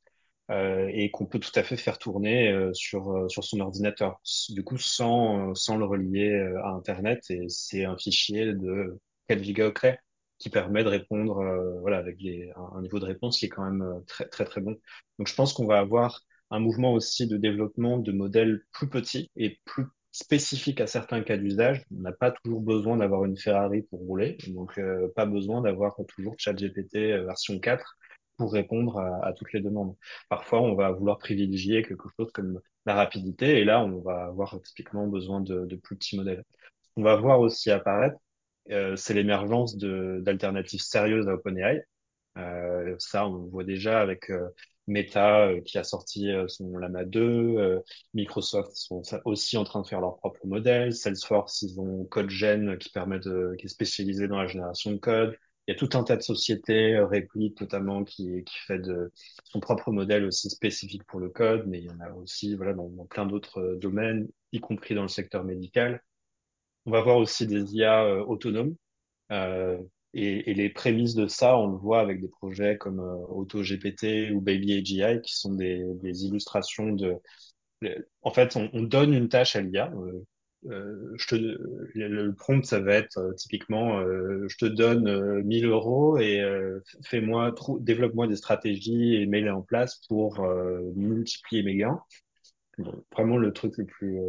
et qu'on peut tout à fait faire tourner sur sur son ordinateur. Du coup, sans sans le relier à Internet, et c'est un fichier de 4 gigaoctets qui permet de répondre, voilà, avec des, un, un niveau de réponse qui est quand même très très très bon. Donc, je pense qu'on va avoir un mouvement aussi de développement de modèles plus petits et plus spécifiques à certains cas d'usage. On n'a pas toujours besoin d'avoir une Ferrari pour rouler, donc euh, pas besoin d'avoir toujours ChatGPT euh, version 4 pour répondre à, toutes les demandes. Parfois, on va vouloir privilégier quelque chose comme la rapidité, et là, on va avoir typiquement besoin de, de plus petits modèles. On va voir aussi apparaître, euh, c'est l'émergence d'alternatives sérieuses à OpenAI. Euh, ça, on le voit déjà avec euh, Meta euh, qui a sorti euh, son Llama 2, euh, Microsoft sont aussi en train de faire leur propre modèle, Salesforce, ils ont CodeGen qui permet de, qui est spécialisé dans la génération de code. Il y a tout un tas de sociétés, Replit notamment, qui, qui fait de son propre modèle aussi spécifique pour le code, mais il y en a aussi voilà, dans, dans plein d'autres domaines, y compris dans le secteur médical. On va voir aussi des IA autonomes euh, et, et, les prémices de ça, on le voit avec des projets comme euh, AutoGPT ou Baby AGI, qui sont des, des illustrations de... En fait, on, on donne une tâche à l'IA. Euh, euh, je te, le, prompt, ça va être euh, typiquement, euh, je te donne euh, 1000 euros et euh, fais-moi, développe-moi des stratégies et mets-les en place pour euh, multiplier mes gains. Bon, vraiment le truc le plus,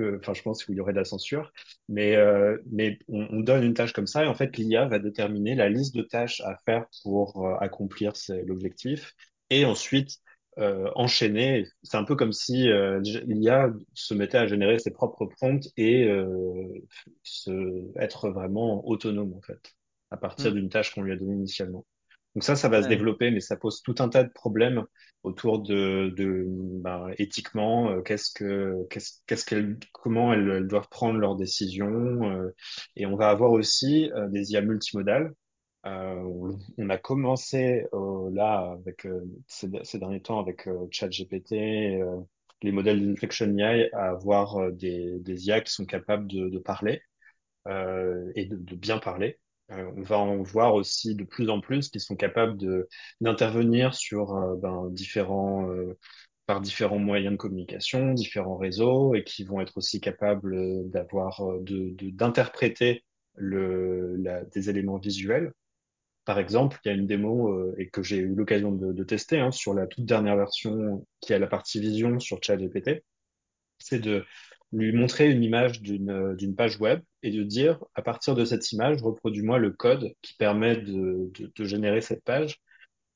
euh, enfin je pense qu'il y aurait de la censure, mais euh, mais on, on donne une tâche comme ça et en fait l'IA va déterminer la liste de tâches à faire pour euh, accomplir l'objectif et ensuite euh, enchaîner. C'est un peu comme si euh, l'IA se mettait à générer ses propres prompts et euh, se, être vraiment autonome en fait à partir Hmm. d'une tâche qu'on lui a donnée initialement. Donc ça, ça va se développer, mais ça pose tout un tas de problèmes autour de, de ben, éthiquement, euh, qu'est-ce que, qu'est-ce, qu'est-ce qu'elles, comment elles, elles doivent prendre leurs décisions. euh, et on va avoir aussi euh, des IA multimodales. Euh, on, on a commencé euh, là avec euh, ces, ces derniers temps avec euh, ChatGPT, euh, les modèles d'Inflection AI à avoir des, des IA qui sont capables de, de parler euh, et de, de bien parler. Euh, on va en voir aussi de plus en plus qui sont capables d'intervenir sur euh, ben, différents euh, par différents moyens de communication, différents réseaux, et qui vont être aussi capables euh, d'avoir euh, de d'interpréter des éléments visuels. Par exemple, il y a une démo et que j'ai eu l'occasion de, de tester hein, sur la toute dernière version qui a la partie vision sur ChatGPT, c'est de lui montrer une image d'une euh, d'une page web et de dire à partir de cette image, reproduis-moi le code qui permet de, de, de générer cette page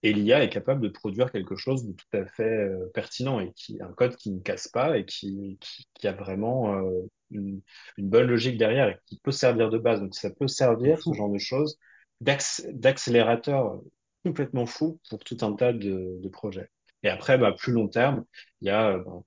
et l'IA est capable de produire quelque chose de tout à fait euh, pertinent et qui un code qui ne casse pas et qui, qui, qui a vraiment euh, une, une, bonne logique derrière et qui peut servir de base. Donc ça peut servir ce genre de choses d'accélérateur complètement fou pour tout un tas de, de projets. Et après, bah, plus long terme, il y a bah,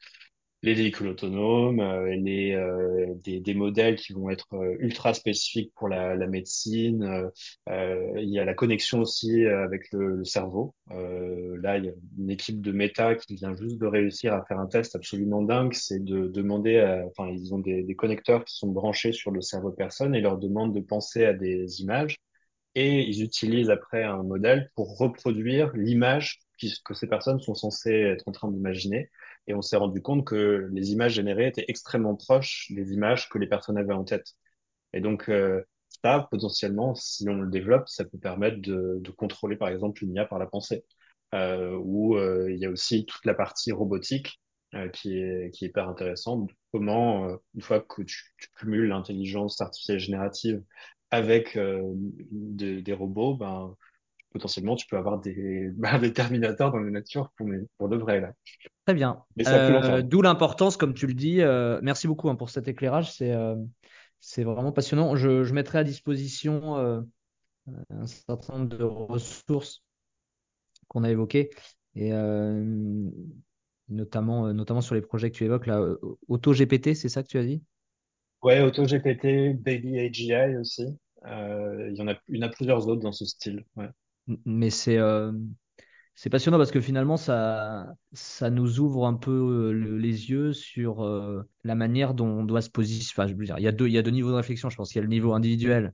les véhicules autonomes, euh, les, euh, des, des modèles qui vont être euh, ultra spécifiques pour la, la médecine. euh, euh, il y a la connexion aussi avec le, cerveau. Euh, là, il y a une équipe de méta qui vient juste de réussir à faire un test absolument dingue, c'est de demander, à- enfin, ils ont des, des connecteurs qui sont branchés sur le cerveau de personne et leur demandent de penser à des images et ils utilisent après un modèle pour reproduire l'image que ces personnes sont censées être en train d'imaginer. Et on s'est rendu compte que les images générées étaient extrêmement proches des images que les personnes avaient en tête. Et donc, euh, ça, potentiellement, si on le développe, ça peut permettre de, de contrôler, par exemple, une IA par la pensée. Euh, où euh, il y a aussi toute la partie robotique euh, qui est, qui est hyper intéressante. Comment, euh, une fois que tu, cumules l'intelligence artificielle générative avec euh, des, des robots, ben, potentiellement, tu peux avoir des, ben, des Terminators dans la nature pour, pour de vrai, là. Très bien. Euh, d'où l'importance, comme tu le dis. euh, merci beaucoup hein, pour cet éclairage. C'est euh, c'est vraiment passionnant. Je, je mettrai à disposition un certain nombre de ressources qu'on a évoquées, et notamment, notamment sur les projets que tu évoques, là, AutoGPT, c'est ça que tu as dit? Ouais, AutoGPT, Baby AGI aussi. Il y en a, il y en a plusieurs autres dans ce style. Ouais. Mais c'est euh, c'est passionnant parce que finalement, ça, ça nous ouvre un peu euh, le- les yeux sur euh, la manière dont on doit se positionner. Enfin, je veux dire, il y a deux, il y a deux niveaux de réflexion. Je pense qu'il y a le niveau individuel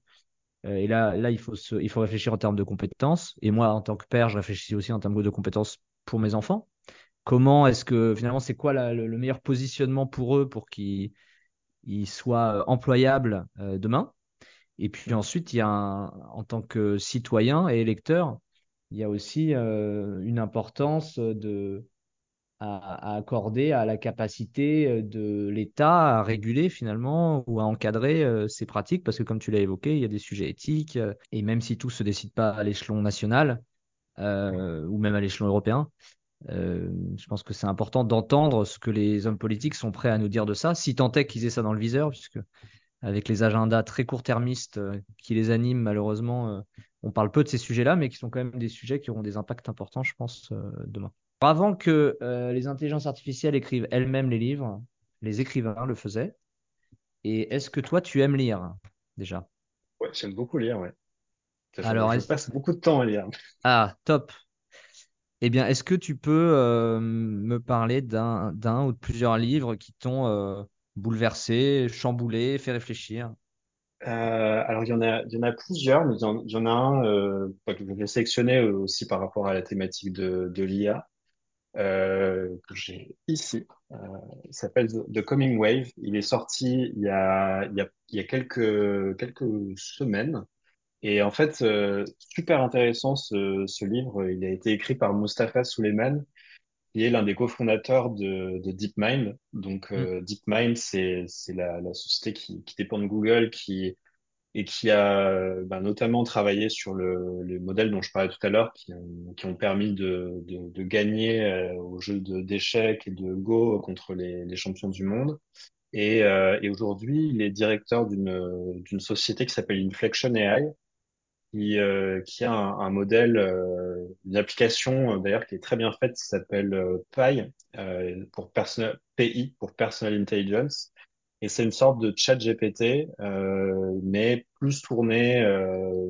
Euh, Et là, là il faut se- il faut réfléchir en termes de compétences. Et moi, en tant que père, je réfléchis aussi en termes de compétences pour mes enfants. Comment est-ce que finalement, c'est quoi le, le meilleur positionnement pour eux pour qu'ils ils soient euh, employables euh, demain? Et puis ensuite, il y a en tant que citoyen et électeur, il y a aussi euh, une importance à, accorder à la capacité euh, de l'État à réguler finalement ou à encadrer euh, pratiques, parce que comme tu l'as évoqué, il y a des sujets éthiques, euh, et même si tout ne se décide pas à l'échelon national ou même à l'échelon européen, je pense que c'est important d'entendre ce que les hommes politiques sont prêts à nous dire de ça, si tant est qu'ils aient ça dans le viseur, puisque avec les agendas très court-termistes euh, qui les animent, malheureusement, euh, on parle peu de ces sujets-là, mais qui sont quand même des sujets qui auront des impacts importants, je pense, euh, demain. Avant que euh, les intelligences artificielles écrivent elles-mêmes les livres, les écrivains le faisaient. Et est-ce que toi, tu aimes lire déjà? Ouais, j'aime beaucoup lire, ouais. Alors, je passe beaucoup de temps à lire. Ah, top. Eh bien, est-ce que tu peux euh, me parler d'un, d'un ou de plusieurs livres qui t'ont euh, bouleversé, chamboulé, fait réfléchir? Euh, alors, il y en a, il y en a plusieurs, mais il y en, il y en a un euh, que je vais sélectionner euh, aussi par rapport à la thématique de, de l'IA, euh, que j'ai ici. Euh, il s'appelle The Coming Wave. Il est sorti il y a, il y a, il y a quelques, quelques semaines. Et en fait, euh, super intéressant ce, ce livre. Il a été écrit par Mustafa Suleyman, qui est l'un des cofondateurs de, de DeepMind. Donc, Hmm. euh, DeepMind, c'est, la, la société qui, qui dépend de Google, qui et qui a bah, notamment travaillé sur le, le modèle dont je parlais tout à l'heure, qui ont, qui ont permis de, de, de gagner euh, au jeu d'échecs et de Go contre les, les champions du monde. Et, euh, et aujourd'hui, il est directeur d'une d'une société qui s'appelle Inflection AI, qui, euh, qui a un, un modèle, euh, une application euh, d'ailleurs qui est très bien faite, qui s'appelle euh, Pi, euh, pour personal, PI, pour Personal Intelligence. Et c'est une sorte de chat GPT, mais plus tourné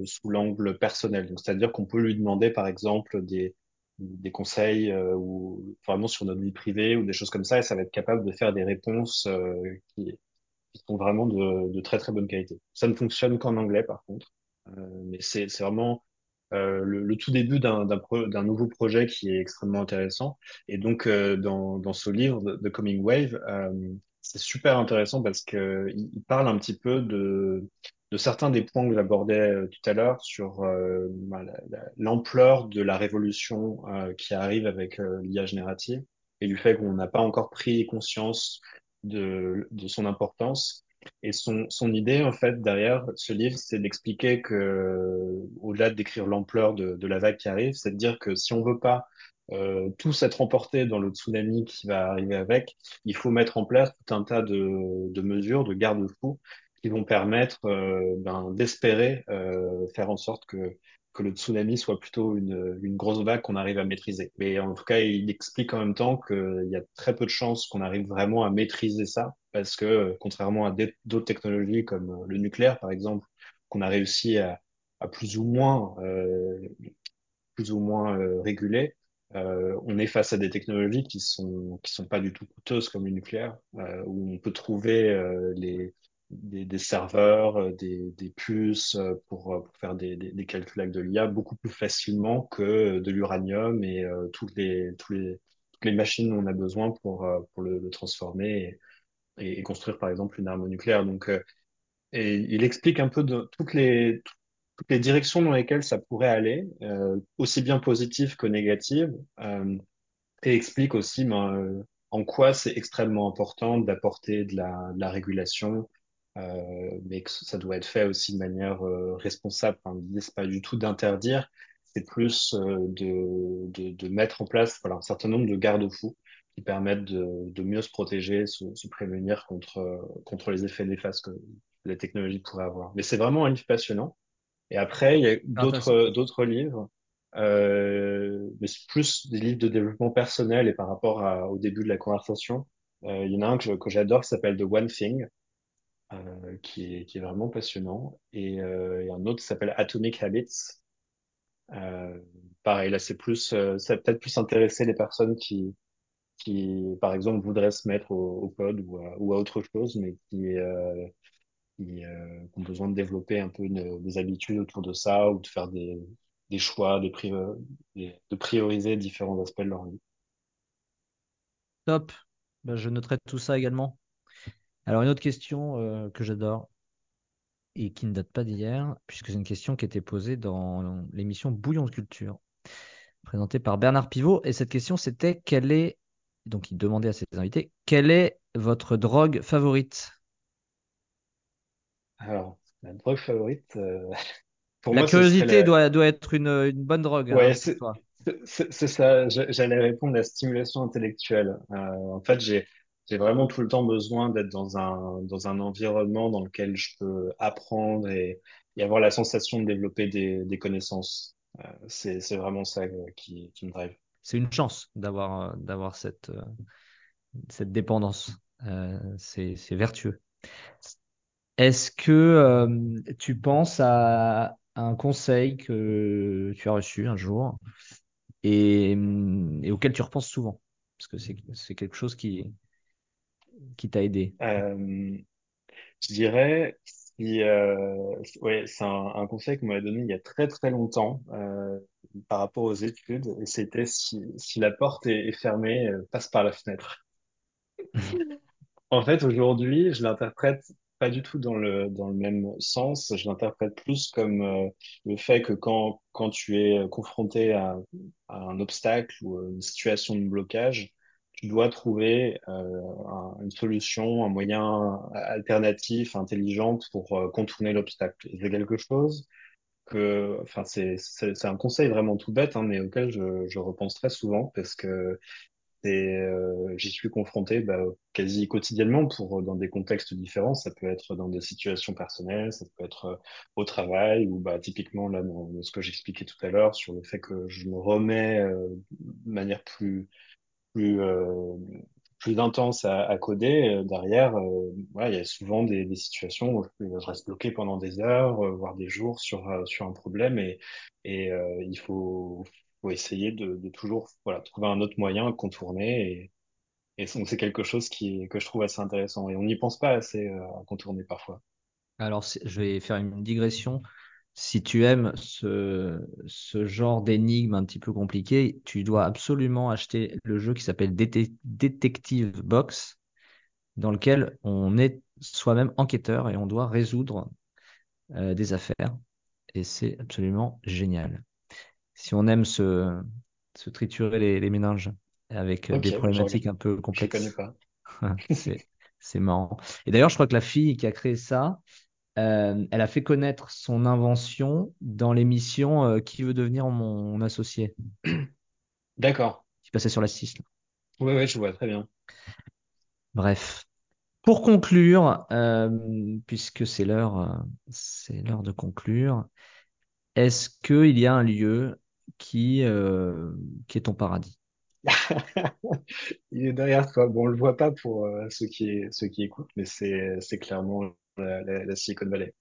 sous l'angle personnel. C'est-à-dire qu'on peut lui demander, par exemple, des, des conseils ou vraiment sur notre vie privée ou des choses comme ça, et ça va être capable de faire des réponses qui, qui sont vraiment de, de très très bonne qualité. Ça ne fonctionne qu'en anglais, par contre, mais c'est vraiment euh, le, tout début d'un nouveau projet qui est extrêmement intéressant. Et donc, euh, dans, ce livre, The Coming Wave, euh, c'est super intéressant parce que il il parle un petit peu de, certains des points que j'abordais euh, tout à l'heure sur euh, bah, la- la- l'ampleur de la révolution euh, qui arrive avec euh, l'IA générative et du fait qu'on n'a pas encore pris conscience de son importance. Et son, son idée, en fait, derrière ce livre, c'est d'expliquer que, au-delà de décrire l'ampleur de, de la vague qui arrive, c'est de dire que si on veut pas euh, tous être emportés dans le tsunami qui va arriver avec, il faut mettre en place tout un tas de, de mesures, de garde-fous qui vont permettre euh, ben, d'espérer euh, faire en sorte que, que le tsunami soit plutôt une, une grosse vague qu'on arrive à maîtriser. Mais en tout cas, il explique en même temps qu'il y a très peu de chances qu'on arrive vraiment à maîtriser ça, parce que euh, contrairement à d'autres technologies comme euh, le nucléaire, par exemple, qu'on a réussi à, à plus ou moins euh, plus ou moins euh, réguler, euh, on est face à des technologies qui sont qui sont pas du tout coûteuses comme le nucléaire, où on peut trouver les des, des serveurs, euh, des, des puces euh, pour, euh, pour faire des, des, calculs avec de l'IA beaucoup plus facilement que de l'uranium et euh, toutes les tous les toutes les machines dont on a besoin pour pour le, le transformer et, et, construire par exemple une arme nucléaire. Donc et il explique un peu de toutes les toutes les directions dans lesquelles ça pourrait aller, euh, aussi bien positives que négatives, euh, et explique aussi ben, euh, en quoi c'est extrêmement important d'apporter de la, de la régulation, mais que ça doit être fait aussi de manière euh, responsable. Enfin, L'idée, c'est pas du tout d'interdire, c'est plus euh, de, de, de mettre en place voilà, un certain nombre de garde-fous qui permettent de, de mieux se protéger, se, se prémunir contre, contre les effets néfastes que la technologie pourrait avoir. Mais c'est vraiment un livre passionnant. Et après, il y a d'autres d'autres livres, euh, mais c'est plus des livres de développement personnel et par rapport à- au début de la conversation. Euh, il y en a un que, que j'adore qui s'appelle The One Thing, euh, qui est, qui est vraiment passionnant. Et, euh, et un autre s'appelle Atomic Habits. Euh, pareil, là c'est plus, euh, ça peut-être plus intéresser les personnes qui, qui, par exemple, voudraient se mettre au, au code ou à, ou à autre chose, mais qui, euh, qui, euh, ont besoin de développer un peu des habitudes autour de ça ou de faire des, des choix, des- de prioriser différents aspects de leur vie. Top. Ben, je noterai tout ça également. Alors, une autre question euh, que j'adore et qui ne date pas d'hier, puisque c'est une question qui était posée dans l'émission Bouillon de culture, présentée par Bernard Pivot. Et cette question, c'était quelle est, donc il demandait à ses invités, quelle est votre drogue favorite? Alors, ma drogue favorite, euh, pour La moi, ce serait curiosité la... doit, doit être une, une bonne drogue Ouais, hein, pour c'est toi. c'est- c'est- c'est ça. J'a- J'allais répondre à la stimulation intellectuelle. Euh, en fait, j'ai j'ai vraiment tout le temps besoin d'être dans un dans un environnement dans lequel je peux apprendre et, et avoir la sensation de développer des, connaissances. Euh, c'est vraiment ça euh, qui me drive. C'est une chance d'avoir euh, cette, cette dépendance. C'est c'est vertueux. Est-ce que tu penses à un conseil que tu as reçu un jour et, et auquel tu repenses souvent? Parce que c'est quelque chose qui, qui t'a aidé. Euh, Je dirais, si, euh, ouais, c'est un, un conseil qu'on m'avait donné il y a très très longtemps euh, par rapport aux études, et c'était si, si la porte est, est fermée, passe par la fenêtre. En fait, aujourd'hui, je l'interprète pas du tout dans le dans le même sens. Je l'interprète plus comme euh, le fait que quand quand tu es confronté à, à un obstacle ou une situation de blocage, tu dois trouver euh, un- une solution, un moyen alternatif, intelligent pour euh, contourner l'obstacle. C'est quelque chose que, enfin, c'est c'est un conseil vraiment tout bête, hein, mais auquel je je repense très souvent parce que euh, j'y suis confronté bah, quasi quotidiennement pour dans des contextes différents. Ça peut être dans des situations personnelles, ça peut être euh, au travail ou bah typiquement là dans ce que j'expliquais tout à l'heure sur le fait que je me remets euh, de manière plus plus euh, plus intense à, à coder euh, derrière. euh, voilà, il y a souvent des, des situations où je, reste bloqué pendant des heures, voire des jours sur sur un problème et et il faut faut essayer de, de toujours voilà trouver un autre moyen de contourner et et c'est quelque chose qui que je trouve assez intéressant et on n'y pense pas assez à contourner parfois. Alors, je vais faire une digression. Si tu aimes ce, ce genre d'énigme un petit peu compliqué, tu dois absolument acheter le jeu qui s'appelle Detective Box, dans lequel on est soi-même enquêteur et on doit résoudre euh, des affaires. Et c'est absolument génial. Si on aime se, se triturer les, les méninges avec euh, des problématiques un peu complexes, c'est marrant. Et d'ailleurs, je crois que la fille qui a créé ça, euh, elle a fait connaître son invention dans l'émission euh, Qui veut devenir mon associé, D'accord. qui passait sur la 6. là. Ouais, ouais, je vois très bien. Bref. Pour conclure, euh, puisque c'est l'heure, c'est l'heure de conclure, est-ce qu'il y a un lieu qui, qui est ton paradis? Il est derrière toi. Bon, on le voit pas pour ceux qui ceux qui écoutent, mais c'est clairement la, la- la Silicon Valley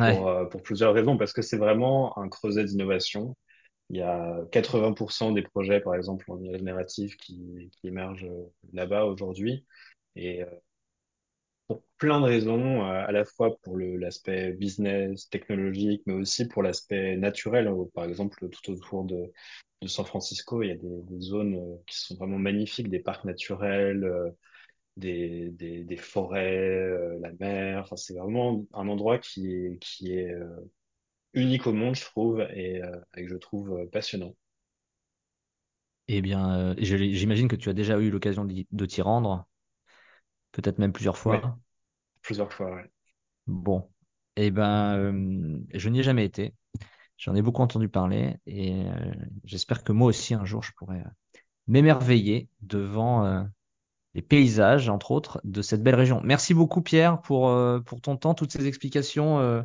pour euh, pour plusieurs raisons parce que c'est vraiment un creuset d'innovation. Il y a 80% des projets, par exemple, en IA générative qui qui émergent euh, là-bas aujourd'hui et euh, pour plein de raisons, à la fois pour l'aspect business, technologique, mais aussi pour l'aspect naturel. Par exemple, tout autour de de San Francisco, il y a des, des zones qui sont vraiment magnifiques, des parcs naturels. Des, des, des forêts, euh, la mer. Enfin, c'est vraiment un endroit qui est, qui est euh, unique au monde, je trouve, et, euh, et que je trouve euh, passionnant. Eh bien, euh, je- j'imagine que tu as déjà eu l'occasion d'y- de t'y rendre, peut-être même plusieurs fois. plusieurs fois, ouais. Bon. Eh ben, euh, je n'y ai jamais été. J'en ai beaucoup entendu parler et euh, j'espère que moi aussi un jour je pourrai euh, m'émerveiller devant les paysages, entre autres, de cette belle région. Merci beaucoup Pierre pour, euh, pour ton temps, toutes ces explications euh,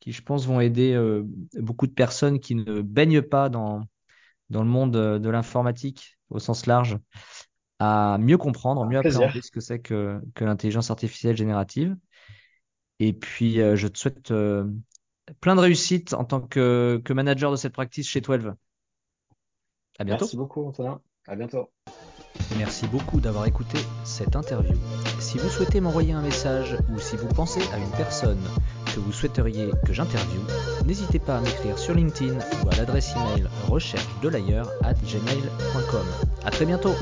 qui, je pense, vont aider euh, beaucoup de personnes qui ne baignent pas dans, dans le monde de l'informatique au sens large à mieux comprendre, mieux appréhender ce que c'est que, que l'intelligence artificielle générative. Et puis, euh, je te souhaite euh, plein de réussite en tant que, que manager de cette practice chez 12. À Merci bientôt. beaucoup, Antonin. À bientôt. Merci beaucoup d'avoir écouté cette interview. Si vous souhaitez m'envoyer un message ou si vous pensez à une personne que vous souhaiteriez que j'interviewe, n'hésitez pas à m'écrire sur LinkedIn ou à l'adresse email recherche de l'ailleurs at gmail.com. À très bientôt!